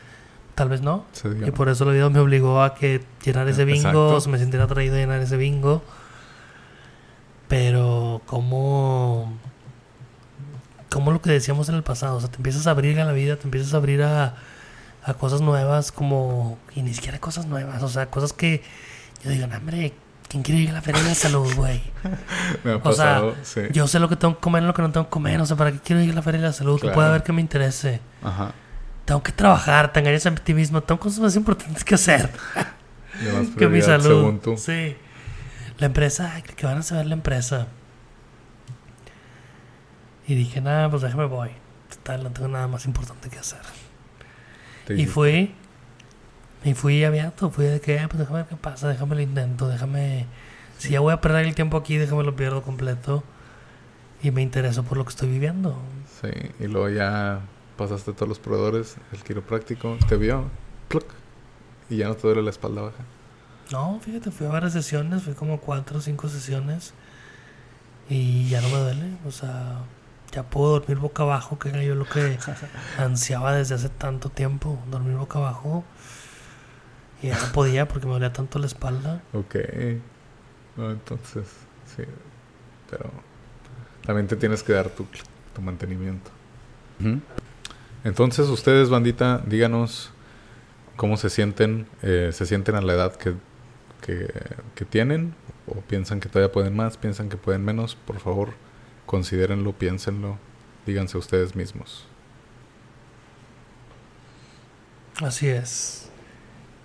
tal vez no. y por eso la vida me obligó a que llenar ese bingo, me sintiera atraído a llenar ese bingo. Pero como como lo que decíamos en el pasado, o sea, te empiezas a abrir a la vida, te empiezas a abrir a, a cosas nuevas como y ni siquiera cosas nuevas, o sea, cosas que yo digo, hombre, ¿Quién quiere ir a la feria de la salud, güey? Me ha pasado, o sea, yo sé lo que tengo que comer y lo que no tengo que comer. O sea, ¿para qué quiero ir a la feria de la salud? Que pueda haber que me interese. Ajá. Tengo que trabajar, tengo ese optimismo. Tengo cosas más importantes que hacer. que mi salud. Sí. La empresa, ¿qué van a saber la empresa? Y dije, nada, pues déjame voy. Total, no tengo nada más importante que hacer. Y fui y fui abierto, fui de que, ah, pues déjame ver qué pasa, déjame lo intento, déjame... Si ya voy a perder el tiempo aquí, déjame lo pierdo completo. Y me intereso por lo que estoy viviendo. Sí, y luego ya pasaste todos los proveedores, el quiropráctico, te vio, y ya no te duele la espalda baja. No, fíjate, fui a varias sesiones, fui como cuatro o cinco sesiones y ya no me duele, o sea, ya puedo dormir boca abajo, que era yo lo que ansiaba desde hace tanto tiempo, dormir boca abajo y ya no podía porque me dolía tanto la espalda. Ok. entonces, sí. Pero también te tienes que dar tu, tu mantenimiento. Entonces, ustedes, bandita, díganos cómo se sienten, eh, se sienten a la edad que, que, que, tienen, o piensan que todavía pueden más, piensan que pueden menos, por favor, considérenlo, piénsenlo, díganse ustedes mismos. Así es.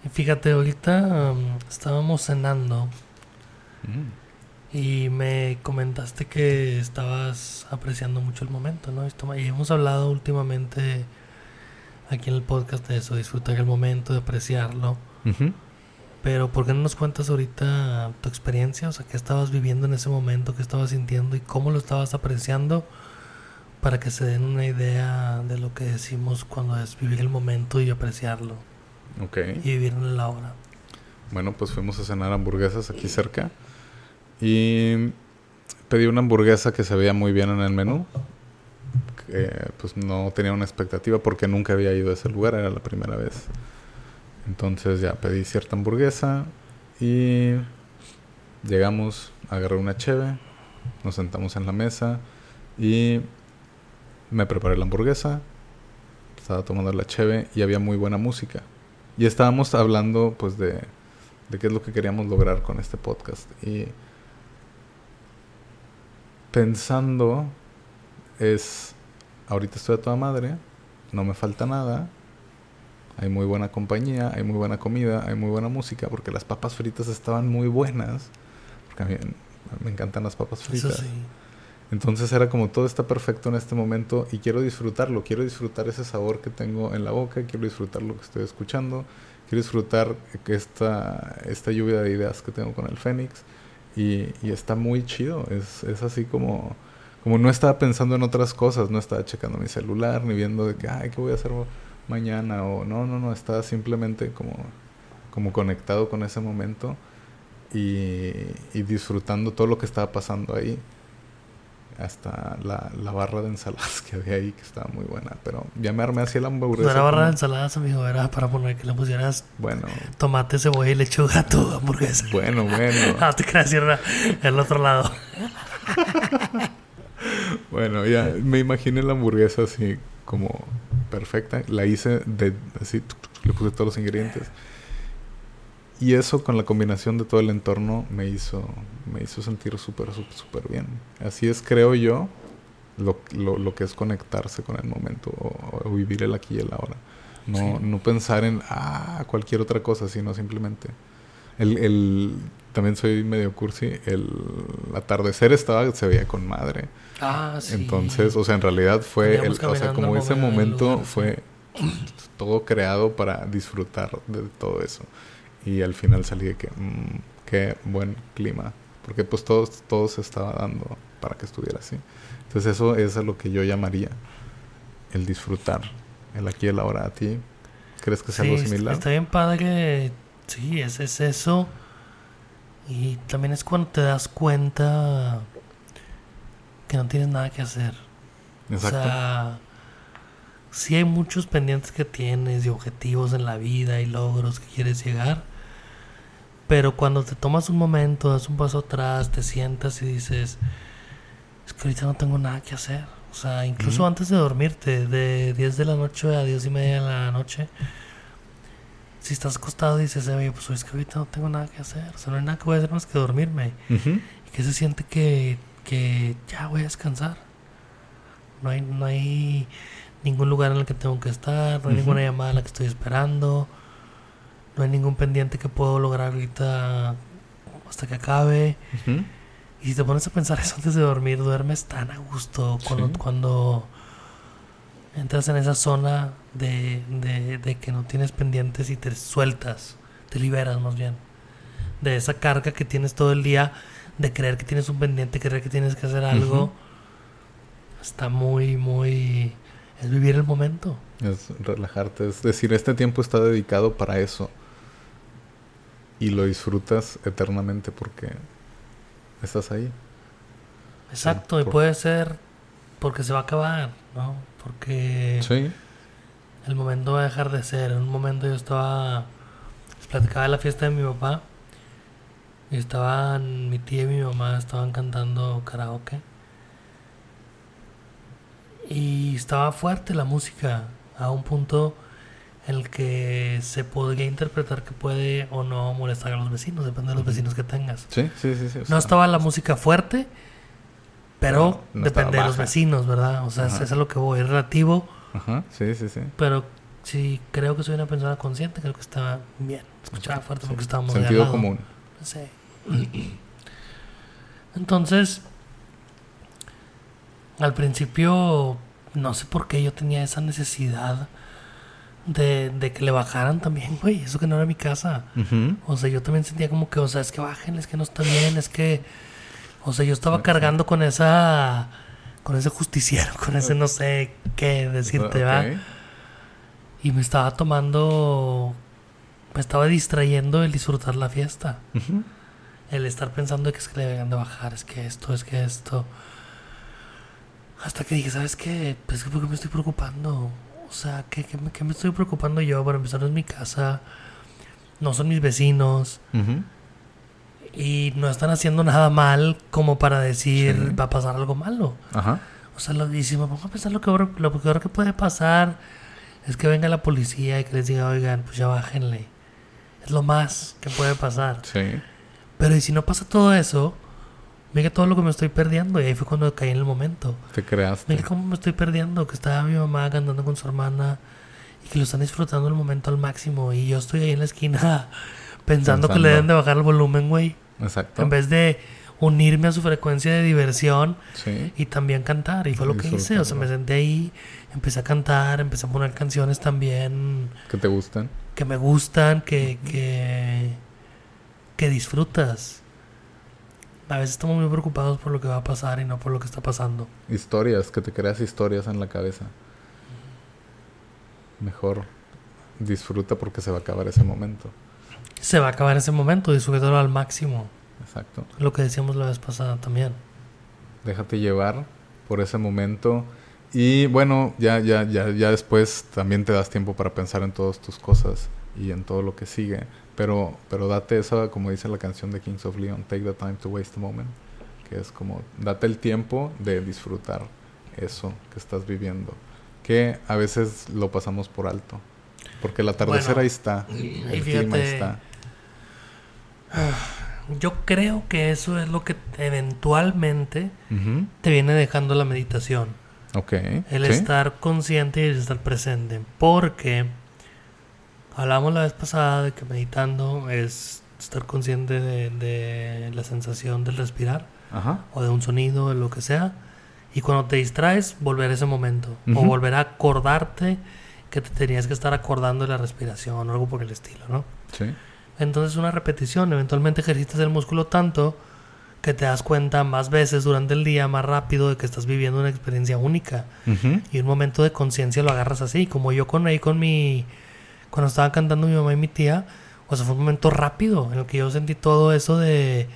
Y fíjate, ahorita um, estábamos cenando mm. y me comentaste que estabas apreciando mucho el momento, ¿no? Y hemos hablado últimamente aquí en el podcast de eso, disfrutar el momento, de apreciarlo. Pero ¿por qué no nos cuentas ahorita tu experiencia? O sea, ¿qué estabas viviendo en ese momento? ¿Qué estabas sintiendo? ¿Y cómo lo estabas apreciando? Para que se den una idea de lo que decimos cuando es vivir el momento y apreciarlo. Ok. Y vivir la hora. Bueno, pues fuimos a cenar hamburguesas aquí cerca. Y pedí una hamburguesa que se veía muy bien en el menú pues no tenía una expectativa porque nunca había ido a ese lugar, era la primera vez. Entonces ya pedí cierta hamburguesa y llegamos, agarré una cheve, nos sentamos en la mesa y me preparé la hamburguesa, estaba tomando la cheve y había muy buena música. Y estábamos hablando pues de, de qué es lo que queríamos lograr con este podcast. Y pensando es ahorita estoy a toda madre, no me falta nada, hay muy buena compañía, hay muy buena comida, hay muy buena música, porque las papas fritas estaban muy buenas, porque a mí me encantan las papas fritas. Entonces era como todo está perfecto en este momento y quiero disfrutarlo, quiero disfrutar ese sabor que tengo en la boca, quiero disfrutar lo que estoy escuchando, quiero disfrutar esta, esta lluvia de ideas que tengo con el Fénix y, está muy chido, es, es así como como no estaba pensando en otras cosas, no estaba checando mi celular, ni viendo de que, ay, ¿qué voy a hacer mañana? O no, no, no, estaba simplemente como, como conectado con ese momento y, y disfrutando todo lo que estaba pasando ahí. Hasta la, la, barra de ensaladas que había ahí, que estaba muy buena. Pero ya me armé así la hamburguesa. No era barra de ensaladas, amigo, era para poner que le pusieras bueno, tomate, cebolla y lechuga a tu hamburguesa. Bueno, bueno. no te creas, era el otro lado. bueno, ya me imaginé la hamburguesa así como perfecta. La hice de así, le puse todos los ingredientes. Y eso con la combinación de todo el entorno me hizo, me hizo sentir súper, súper bien. Así es, creo yo, lo, lo, lo, que es conectarse con el momento o, vivir el aquí y el ahora. No, no pensar en ah, cualquier otra cosa, sino simplemente el, el, también soy medio cursi. El atardecer estaba, se veía con madre. Ah, sí. Entonces, o sea, en realidad fue, el, o sea, como ese momento fue todo creado para disfrutar de todo eso. Y al final salí de que, mmm, qué buen clima. Porque pues todo, todo se estaba dando para que estuviera así. Entonces eso es a lo que yo llamaría el disfrutar. El aquí y el ahora. ¿A ti crees que es algo similar? Está bien padre. Sí, es, es eso. Y también es cuando te das cuenta que no tienes nada que hacer. Exacto. O sea, sí hay muchos pendientes que tienes y objetivos en la vida y logros que quieres llegar. Pero cuando te tomas un momento, das un paso atrás, te sientas y dices, es que ahorita no tengo nada que hacer. O sea, incluso antes de dormirte, de 10 de la noche a 10 y media de la noche, si estás acostado y dices, oye, pues es que ahorita no tengo nada que hacer, o sea, no hay nada que voy a hacer más que dormirme. Y que se siente que, que ya voy a descansar. No hay, no hay ningún lugar en el que tengo que estar, no hay ninguna llamada en la que estoy esperando, no hay ningún pendiente que puedo lograr ahorita hasta que acabe. Y si te pones a pensar eso antes de dormir, duermes tan a gusto cuando, cuando entras en esa zona de, de, que no tienes pendientes y te sueltas, te liberas más bien de esa carga que tienes todo el día de creer que tienes un pendiente, creer que tienes que hacer algo. Está muy, muy... Es vivir el momento. Es relajarte, es decir, este tiempo está dedicado para eso. Y lo disfrutas eternamente porque estás ahí. Exacto, y puede ser porque se va a acabar, ¿no? Porque sí. el momento va a dejar de ser. En un momento yo estaba, platicaba de la fiesta de mi papá y estaban, mi tía y mi mamá estaban cantando karaoke. Y estaba fuerte la música. a un punto el que se podría interpretar que puede o no molestar a los vecinos, depende de los vecinos que tengas. Sí, sí, sí. No sea, estaba la música fuerte, pero No, no depende de los vecinos, ¿verdad? O sea, Ajá. eso es a lo que voy, es relativo, Ajá, sí, sí, sí. pero sí creo que soy una persona consciente, creo que estaba bien. Escuchaba fuerte porque estábamos de al lado. común. Sí. Entonces, al principio, no sé por qué yo tenía esa necesidad de, de que le bajaran también, güey. Eso que no era mi casa. O sea, yo también sentía como que, o sea, es que bajen, es que no está bien, es que. O sea, yo estaba cargando con esa. Con ese justiciero, con ese no sé qué decirte, ¿va? Y me estaba tomando. Me estaba distrayendo el disfrutar la fiesta. El estar pensando que es que le deberían de bajar, es que esto, es que esto. Hasta que dije, ¿sabes qué? Pues que ¿por qué me estoy preocupando? O sea, ¿qué, qué me, qué me estoy preocupando yo? Para empezar, no es mi casa, no son mis vecinos y no están haciendo nada mal como para decir Sí. va a pasar algo malo. Ajá. O sea, lo, y si me pongo a pensar lo que lo peor que puede pasar es que venga la policía y que les diga, oigan, pues ya bájenle. Es lo más que puede pasar. Sí. Pero y si no pasa todo eso, mira todo lo que me estoy perdiendo. Y ahí fue cuando caí en el momento. Te creaste. Mira cómo me estoy perdiendo. Que estaba mi mamá cantando con su hermana y que lo están disfrutando el momento al máximo. Y yo estoy ahí en la esquina pensando, que le deben de bajar el volumen, güey. Exacto. En vez de unirme a su frecuencia de diversión Sí. y también cantar. Y fue lo que hice. O sea, me senté ahí, empecé a cantar, empecé a poner canciones también Que te gustan. que me gustan, que, que, que disfrutas. A veces estamos muy preocupados por lo que va a pasar y no por lo que está pasando. Historias, que te creas historias en la cabeza. Mejor disfruta porque se va a acabar ese momento. Se va a acabar ese momento, disfrútalo al máximo. Exacto. Lo que decíamos la vez pasada también. Déjate llevar por ese momento. Y bueno, ya, ya, ya, ya después también te das tiempo para pensar en todas tus cosas y en todo lo que sigue. Pero, pero date esa, como dice la canción de Kings of Leon, take the time to waste a moment. Que es como, date el tiempo de disfrutar eso que estás viviendo. Que a veces lo pasamos por alto. Porque el atardecer Bueno, ahí está. y El clima fíjate, está. Yo creo que eso es lo que eventualmente te viene dejando la meditación. Ok. El sí. estar consciente y el estar presente. Porque hablamos la vez pasada de que meditando es estar consciente de, de la sensación del respirar Ajá. o de un sonido, de lo que sea. Y cuando te distraes, volver a ese momento. O volver a acordarte que te tenías que estar acordando de la respiración o algo por el estilo, ¿no? Sí. Entonces una repetición, eventualmente ejercitas el músculo tanto que te das cuenta más veces durante el día, más rápido, de que estás viviendo una experiencia única. Y un momento de conciencia lo agarras así, como yo con ahí con mi... Cuando estaban cantando mi mamá y mi tía, o sea, fue un momento rápido en el que yo sentí todo eso de...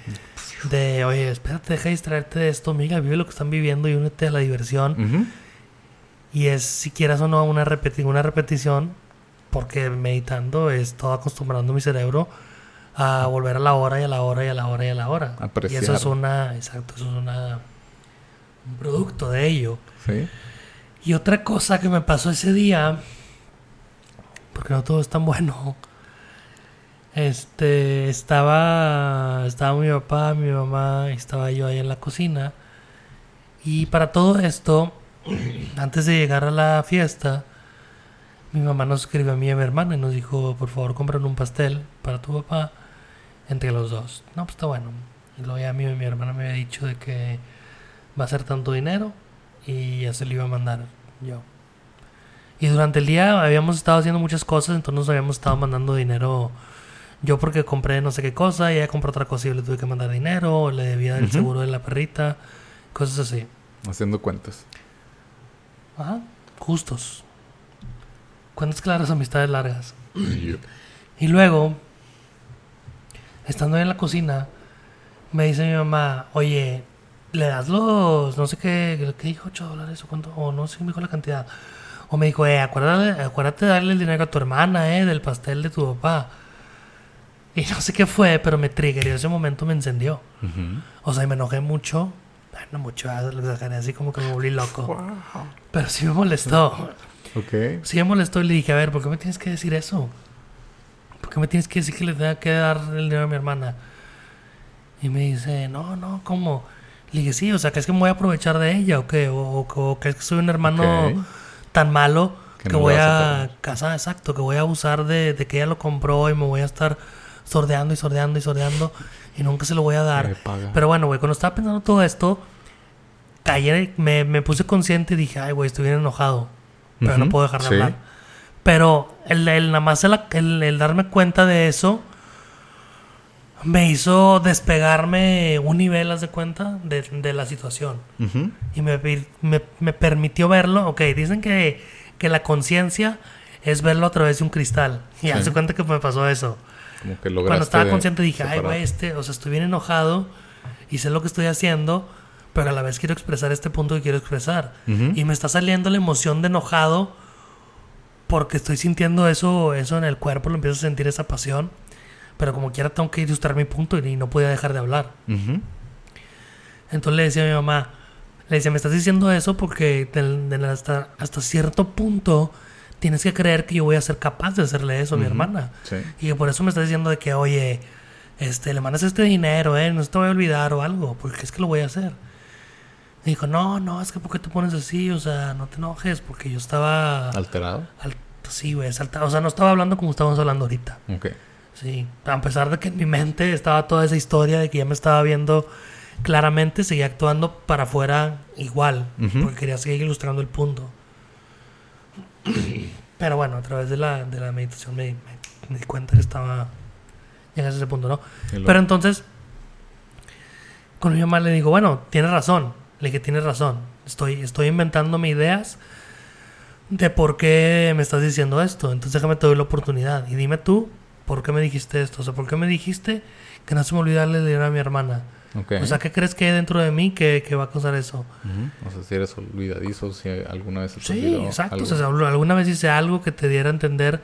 De, oye, espérate, deja de distraerte de esto, amiga, vive lo que están viviendo y únete a la diversión. Ujú. Y es, si quieras o no, una, repeti una repetición, porque meditando es todo acostumbrando mi cerebro a volver a la hora y a la hora y a la hora y a la hora. Apreciar. Y eso es una, exacto, eso es una, un producto de ello. Sí. Y otra cosa que me pasó ese día, porque no todo es tan bueno, este, estaba, estaba mi papá, mi mamá, y estaba yo ahí en la cocina. Y para todo esto, antes de llegar a la fiesta, mi mamá nos escribió a mí y a mi hermana y nos dijo, por favor, compren un pastel para tu papá entre los dos. No, pues está bueno. Y luego ya mi, mi hermana me había dicho de que va a ser tanto dinero y ya se lo iba a mandar yo. Y durante el día habíamos estado haciendo muchas cosas, entonces nos habíamos estado mandando dinero. Yo porque compré no sé qué cosa, y ella compró otra cosa y yo le tuve que mandar dinero, o le debía el seguro de la perrita, cosas así. Haciendo cuentas. Ajá, justos. Cuentas claras, amistades largas. Y luego, estando en la cocina, me dice mi mamá, oye, le das los, no sé qué, ¿qué dijo? 8 dólares o cuánto, o no sé, me dijo la cantidad. O me dijo, eh, acuérdate, acuérdate de darle el dinero a tu hermana, eh, del pastel de tu papá. Y no sé qué fue, pero me triggeró, ese momento me encendió. O sea, y me enojé mucho. Bueno, mucho, ah, lo exageré así como que me volví loco. Pero sí me molestó. Ok. Sí me molestó y le dije, a ver, ¿por qué me tienes que decir eso? ¿Por qué me tienes que decir que le tenga que dar el dinero a mi hermana? Y me dice, no, no, ¿cómo? Le dije, sí, o sea, que es que me voy a aprovechar de ella o qué, o, o, o que es que soy un hermano. Tan malo Que que, no le voy a a casar, exacto, que voy a abusar de, de que ella lo compró y me voy a estar sordeando y sordeando y sordeando y nunca se lo voy a dar. Pero bueno, güey, cuando estaba pensando todo esto, caí, me, me puse consciente y dije, ay, güey, estoy bien enojado, pero no puedo dejar de sí. hablar. Pero el, el nada más el, el- el darme cuenta de eso me hizo despegarme un nivel, haz de cuenta, de, de la situación. Y me, me, me permitió verlo. Ok, dicen que, que la conciencia es verlo a través de un cristal. Y Sí. haz de cuenta que me pasó eso. Como que Cuando estaba consciente dije, ay, güey, este, o sea, estoy bien enojado y sé lo que estoy haciendo, pero a la vez quiero expresar este punto que quiero expresar. Y me está saliendo la emoción de enojado porque estoy sintiendo eso, eso en el cuerpo, lo empiezo a sentir esa pasión. Pero como quiera tengo que ilustrar mi punto y no podía dejar de hablar. Entonces le decía a mi mamá, le decía, me estás diciendo eso porque hasta, hasta cierto punto tienes que creer que yo voy a ser capaz de hacerle eso a mi hermana. Sí. Y que por eso me estás diciendo de que, oye, este, le mandas este dinero, eh, no se te voy a olvidar o algo, porque es que lo voy a hacer. Y dijo, no, no, es que ¿por qué te pones así? O sea, no te enojes, porque yo estaba... Alterado. al- sí, güey, saltado. O sea, no estaba hablando como estamos hablando ahorita. Ok. Sí, a pesar de que en mi mente estaba toda esa historia de que ya me estaba viendo claramente, seguía actuando para afuera igual, porque quería seguir ilustrando el punto. Pero bueno, a través de la, de la meditación me, me- me di cuenta que estaba llegando a ese punto, ¿no? Pero entonces, con mi mamá le digo, bueno, tienes razón. Le dije, tienes razón. Estoy, estoy inventándome ideas de por qué me estás diciendo esto. Entonces déjame te doy la oportunidad. Y dime tú, ¿por qué me dijiste esto? O sea, ¿por qué me dijiste que no se me olvidara dinero a mi hermana? Ok. O sea, ¿qué crees que hay dentro de mí que, que va a causar eso? Ujú. O sea, si eres olvidadizo, si alguna vez te Sí, exacto. algo. O sea, al- alguna vez hice algo que te diera a entender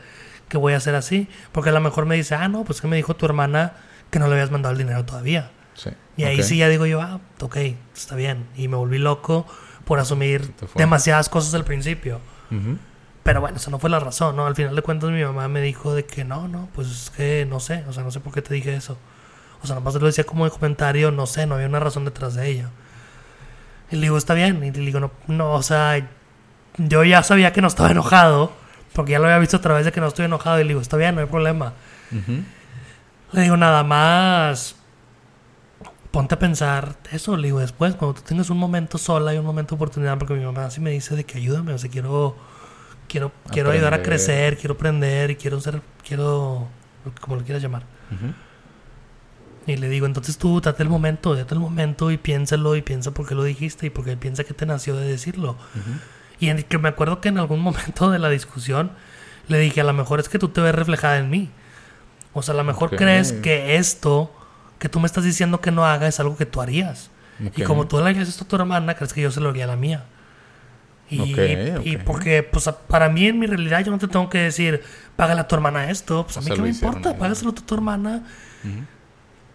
que voy a hacer así. Porque a lo mejor me dice, ah, no, pues que me dijo tu hermana que no le habías mandado el dinero todavía. Sí. Y ahí Ok. sí ya digo yo, ah, ok, está bien. Y me volví loco por asumir demasiadas cosas al principio. Ujú. Pero bueno, esa no fue la razón, ¿no? Al final de cuentas mi mamá me dijo de que no, no, pues es que no sé, o sea, no sé por qué te dije eso. O sea, nomás lo decía como de comentario, no sé, no había una razón detrás de ello. Y le digo, está bien. Y le digo, no, no, o sea, yo ya sabía que no estaba enojado, porque ya lo había visto a través de que no estoy enojado. Y le digo, está bien, no hay problema. Le digo, nada más. Ponte a pensar eso. Le digo, después, cuando tú tengas un momento sola y un momento de oportunidad, porque mi mamá sí me dice de que ayúdame, o sea, quiero. Quiero, quiero ayudar a Aprender. crecer, quiero aprender y quiero ser. Quiero. Como lo quieras llamar. Ujú. Y le digo, entonces tú date el momento, date el momento y piénsalo y piensa por qué lo dijiste y por qué piensa que te nació de decirlo. Ujú. Y en que me acuerdo que en algún momento de la discusión le dije, a lo mejor es que tú te ves reflejada en mí. O sea, a lo mejor Ok. crees que esto que tú me estás diciendo que no haga es algo que tú harías. Y Ok. como tú le harías esto a tu hermana, crees que yo se lo haría a la mía. Y, porque, pues, para mí en mi realidad yo no te tengo que decir, págale a tu hermana esto. Pues a mí qué me importa, ellos. págaselo a tu hermana.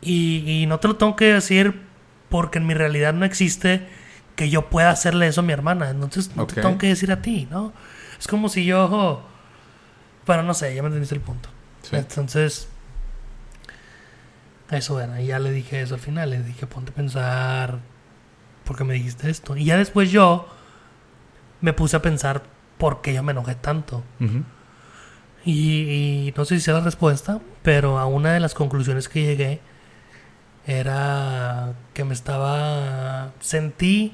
Y, y no te lo tengo que decir porque en mi realidad no existe que yo pueda hacerle eso a mi hermana. Entonces no te tengo que decir a ti, ¿no? Es como si yo... Bueno, no sé, ya me entendiste el punto. Sí. Entonces... Eso era, y ya le dije eso al final, le dije ponte a pensar por qué me dijiste esto. Y ya después yo me puse a pensar por qué yo me enojé tanto. Y, y no sé si sea la respuesta, pero a una de las conclusiones que llegué era que me estaba... Sentí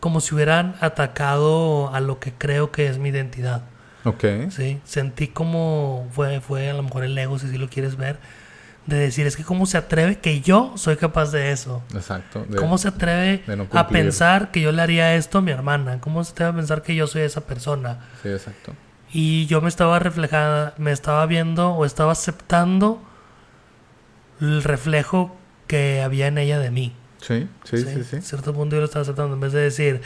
como si hubieran atacado a lo que creo que es mi identidad. Ok. ¿sí? Sentí como fue, fue a lo mejor el ego, si así lo quieres ver, de decir, es que cómo se atreve que yo soy capaz de eso. Exacto. De- ¿Cómo se atreve no a pensar que yo le haría esto a mi hermana? ¿Cómo se atreve a pensar que yo soy esa persona? Sí, exacto. Y yo me estaba reflejada, me estaba viendo o estaba aceptando el reflejo que había en ella de mí. Sí, sí, sí, sí. A cierto punto yo lo estaba aceptando. En vez de decir,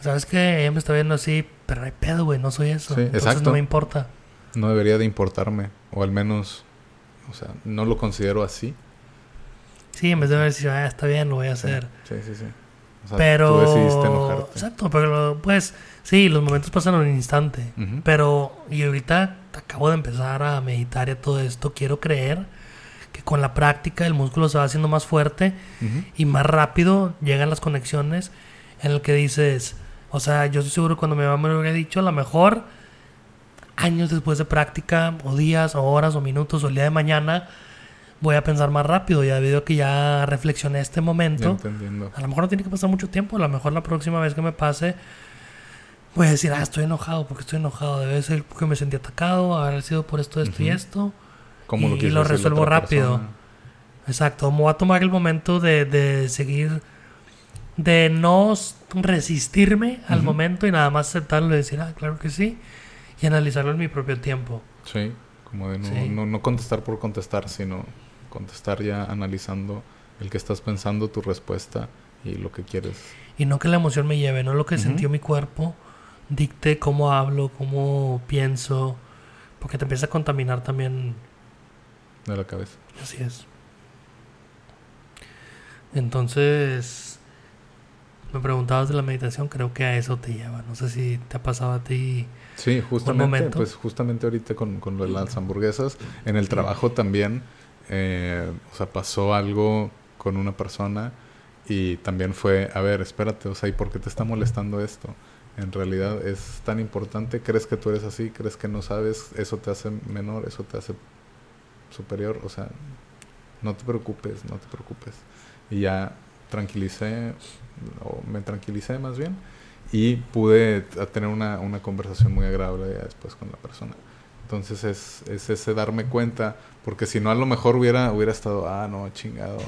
¿sabes qué? Ella me está viendo así, pero no hay pedo, güey, no soy eso. Sí, Entonces exacto. no me importa. No debería de importarme. O al menos, o sea, no lo considero así. Sí, en vez de decir, ah, está bien, lo voy a Sí, hacer. sí, sí. sí. O sea, pero... tú decidiste enojarte. Exacto, pero pues sí, los momentos pasan en un instante. Ujú. Pero, y ahorita acabo de empezar a meditar y a todo esto, quiero creer que con la práctica el músculo se va haciendo más fuerte Ujú. y más rápido llegan las conexiones en el que dices, o sea, yo estoy seguro que cuando mi mamá me lo hubiera dicho, a lo mejor años después de práctica, o días, o horas, o minutos, o el día de mañana, voy a pensar más rápido, ya debido a que ya reflexioné este momento. A lo mejor no tiene que pasar mucho tiempo, a lo mejor la próxima vez que me pase voy a decir, ah, estoy enojado, porque estoy enojado, debe ser porque me sentí atacado, haber sido por esto, esto y Ujú. esto. ¿Cómo y- y lo la resuelvo rápido. persona? Exacto, me voy a tomar el momento de, de seguir, de no resistirme al Ujú. momento y nada más aceptarlo y decir, ah, claro que sí, y analizarlo en mi propio tiempo. Sí, como de no, Sí. no, no contestar por contestar, sino contestar ya analizando el que estás pensando, tu respuesta y lo que quieres. Y no que la emoción me lleve, no lo que Ujú. sintió mi cuerpo dicte cómo hablo, cómo pienso, porque te empieza a contaminar también de la cabeza. Así es. Entonces, me preguntabas de la meditación, creo que a eso te lleva. No sé si te ha pasado a ti. Sí, justamente, pues justamente ahorita con, con lo de las hamburguesas, en el trabajo también, eh, o sea, pasó algo con una persona y también fue, a ver, espérate, o sea, ¿y por qué te está molestando esto? En realidad es tan importante, crees que tú eres así, crees que no sabes, eso te hace menor, eso te hace superior, o sea, no te preocupes, no te preocupes. Y ya tranquilicé, o me tranquilicé más bien, y pude tener una, una conversación muy agradable ya después con la persona. Entonces es, es ese darme cuenta, porque si no a lo mejor hubiera, hubiera estado, ah, no, chingado,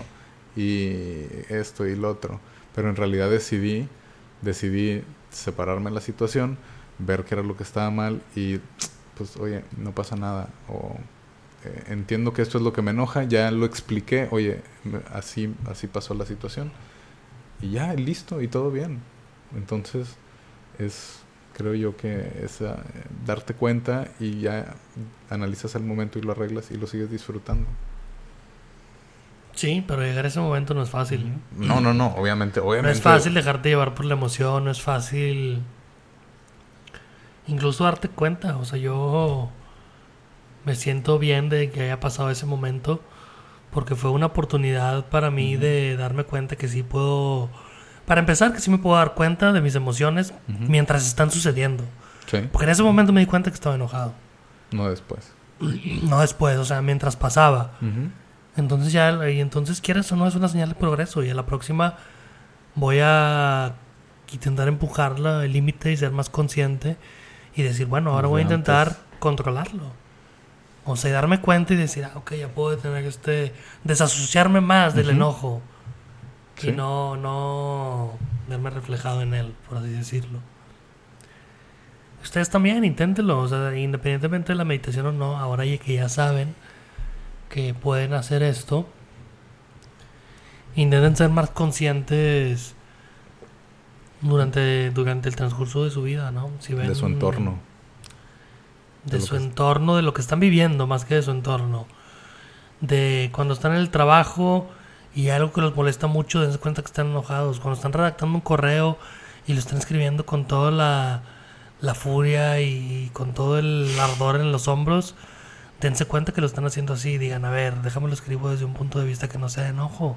y esto y lo otro. Pero en realidad decidí, decidí separarme de la situación, ver qué era lo que estaba mal y pues, oye, no pasa nada. O eh, entiendo que esto es lo que me enoja, ya lo expliqué, oye, así, así pasó la situación. Y ya, listo, y todo bien. Entonces, es, creo yo que es eh, darte cuenta y ya analizas el momento y lo arreglas y lo sigues disfrutando. Sí, pero llegar a ese momento no es fácil. No, no, no, obviamente, No obviamente. es fácil dejarte llevar por la emoción, no es fácil incluso darte cuenta. O sea, yo me siento bien de que haya pasado ese momento porque fue una oportunidad para mí de darme cuenta que sí puedo, para empezar, que sí me puedo dar cuenta de mis emociones mientras están sucediendo. Sí, Porque en ese momento me di cuenta que estaba enojado. no después. No después, o sea, mientras pasaba. Entonces ya, y entonces quieras o no, es una señal de progreso. Y a la próxima voy a intentar empujarla el límite y ser más consciente y decir, bueno, ahora voy a intentar antes. controlarlo. O sea, darme cuenta y decir, ah, ok, ya puedo tener este, desasociarme más del enojo Sí. y no, no verme reflejado en él, por así decirlo. Ustedes también inténtenlo, o sea, independientemente de la meditación o no, ahora ya que ya saben que pueden hacer esto, intenten ser más conscientes durante, durante el transcurso de su vida, ¿no? Si ven- De su entorno. de su entorno, de lo que están viviendo, más que de su entorno. De cuando están en el trabajo y algo que los molesta mucho, dense cuenta que están enojados. Cuando están redactando un correo y lo están escribiendo con toda la, la furia y con todo el ardor en los hombros, dense cuenta que lo están haciendo así. Digan, a ver, déjame lo escribo desde un punto de vista que no sea de enojo.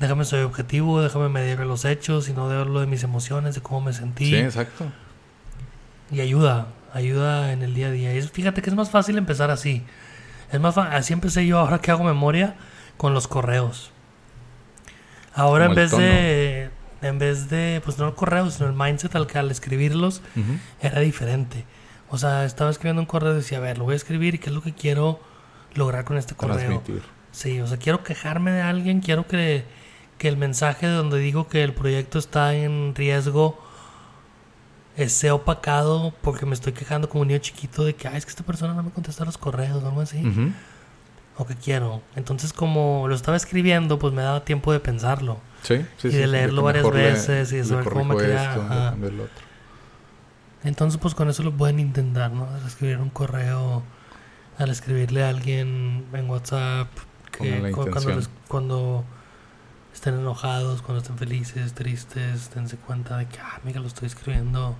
Déjame soy objetivo, déjame medir los hechos y no de lo de mis emociones, de cómo me sentí Sí, exacto. y ayuda, ayuda en el día a día. Y es- fíjate que es más fácil empezar así. Es más así empecé yo ahora que hago memoria con los correos. Ahora en vez de en vez de pues no el correo, sino el mindset al que al escribirlos era diferente. O sea, estaba escribiendo un correo y decía, a ver, lo voy a escribir y qué es lo que quiero lograr con este correo. Transmitir. Sí, o sea, quiero quejarme de alguien, quiero que, que el mensaje donde digo que el proyecto está en riesgo eh, sea opacado porque me estoy quejando como un niño chiquito de que, ay, es que esta persona no me contesta los correos o algo así. Ujú. O que quiero. Entonces, como lo estaba escribiendo, pues me daba tiempo de pensarlo. Sí, sí, Y de sí, leerlo varias le- veces y de saber cómo me quería- esto. Entonces, pues con eso lo pueden intentar, ¿no? Al escribir un correo, al escribirle a alguien en WhatsApp, que cu- cuando, les- cuando estén enojados, cuando estén felices, tristes, dense cuenta de que, ah, mira, lo estoy escribiendo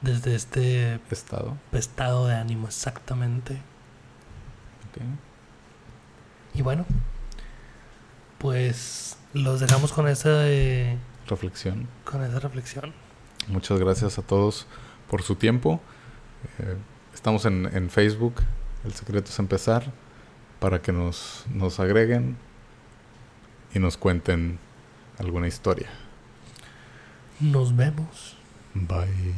desde este Estado. estado de ánimo, exactamente. Y bueno, pues los dejamos con esa, eh, Reflexión. con esa reflexión. Muchas gracias a todos por su tiempo. Eh, estamos en, en Facebook. El secreto es empezar. Para que nos, nos agreguen y nos cuenten alguna historia. Nos vemos. Bye.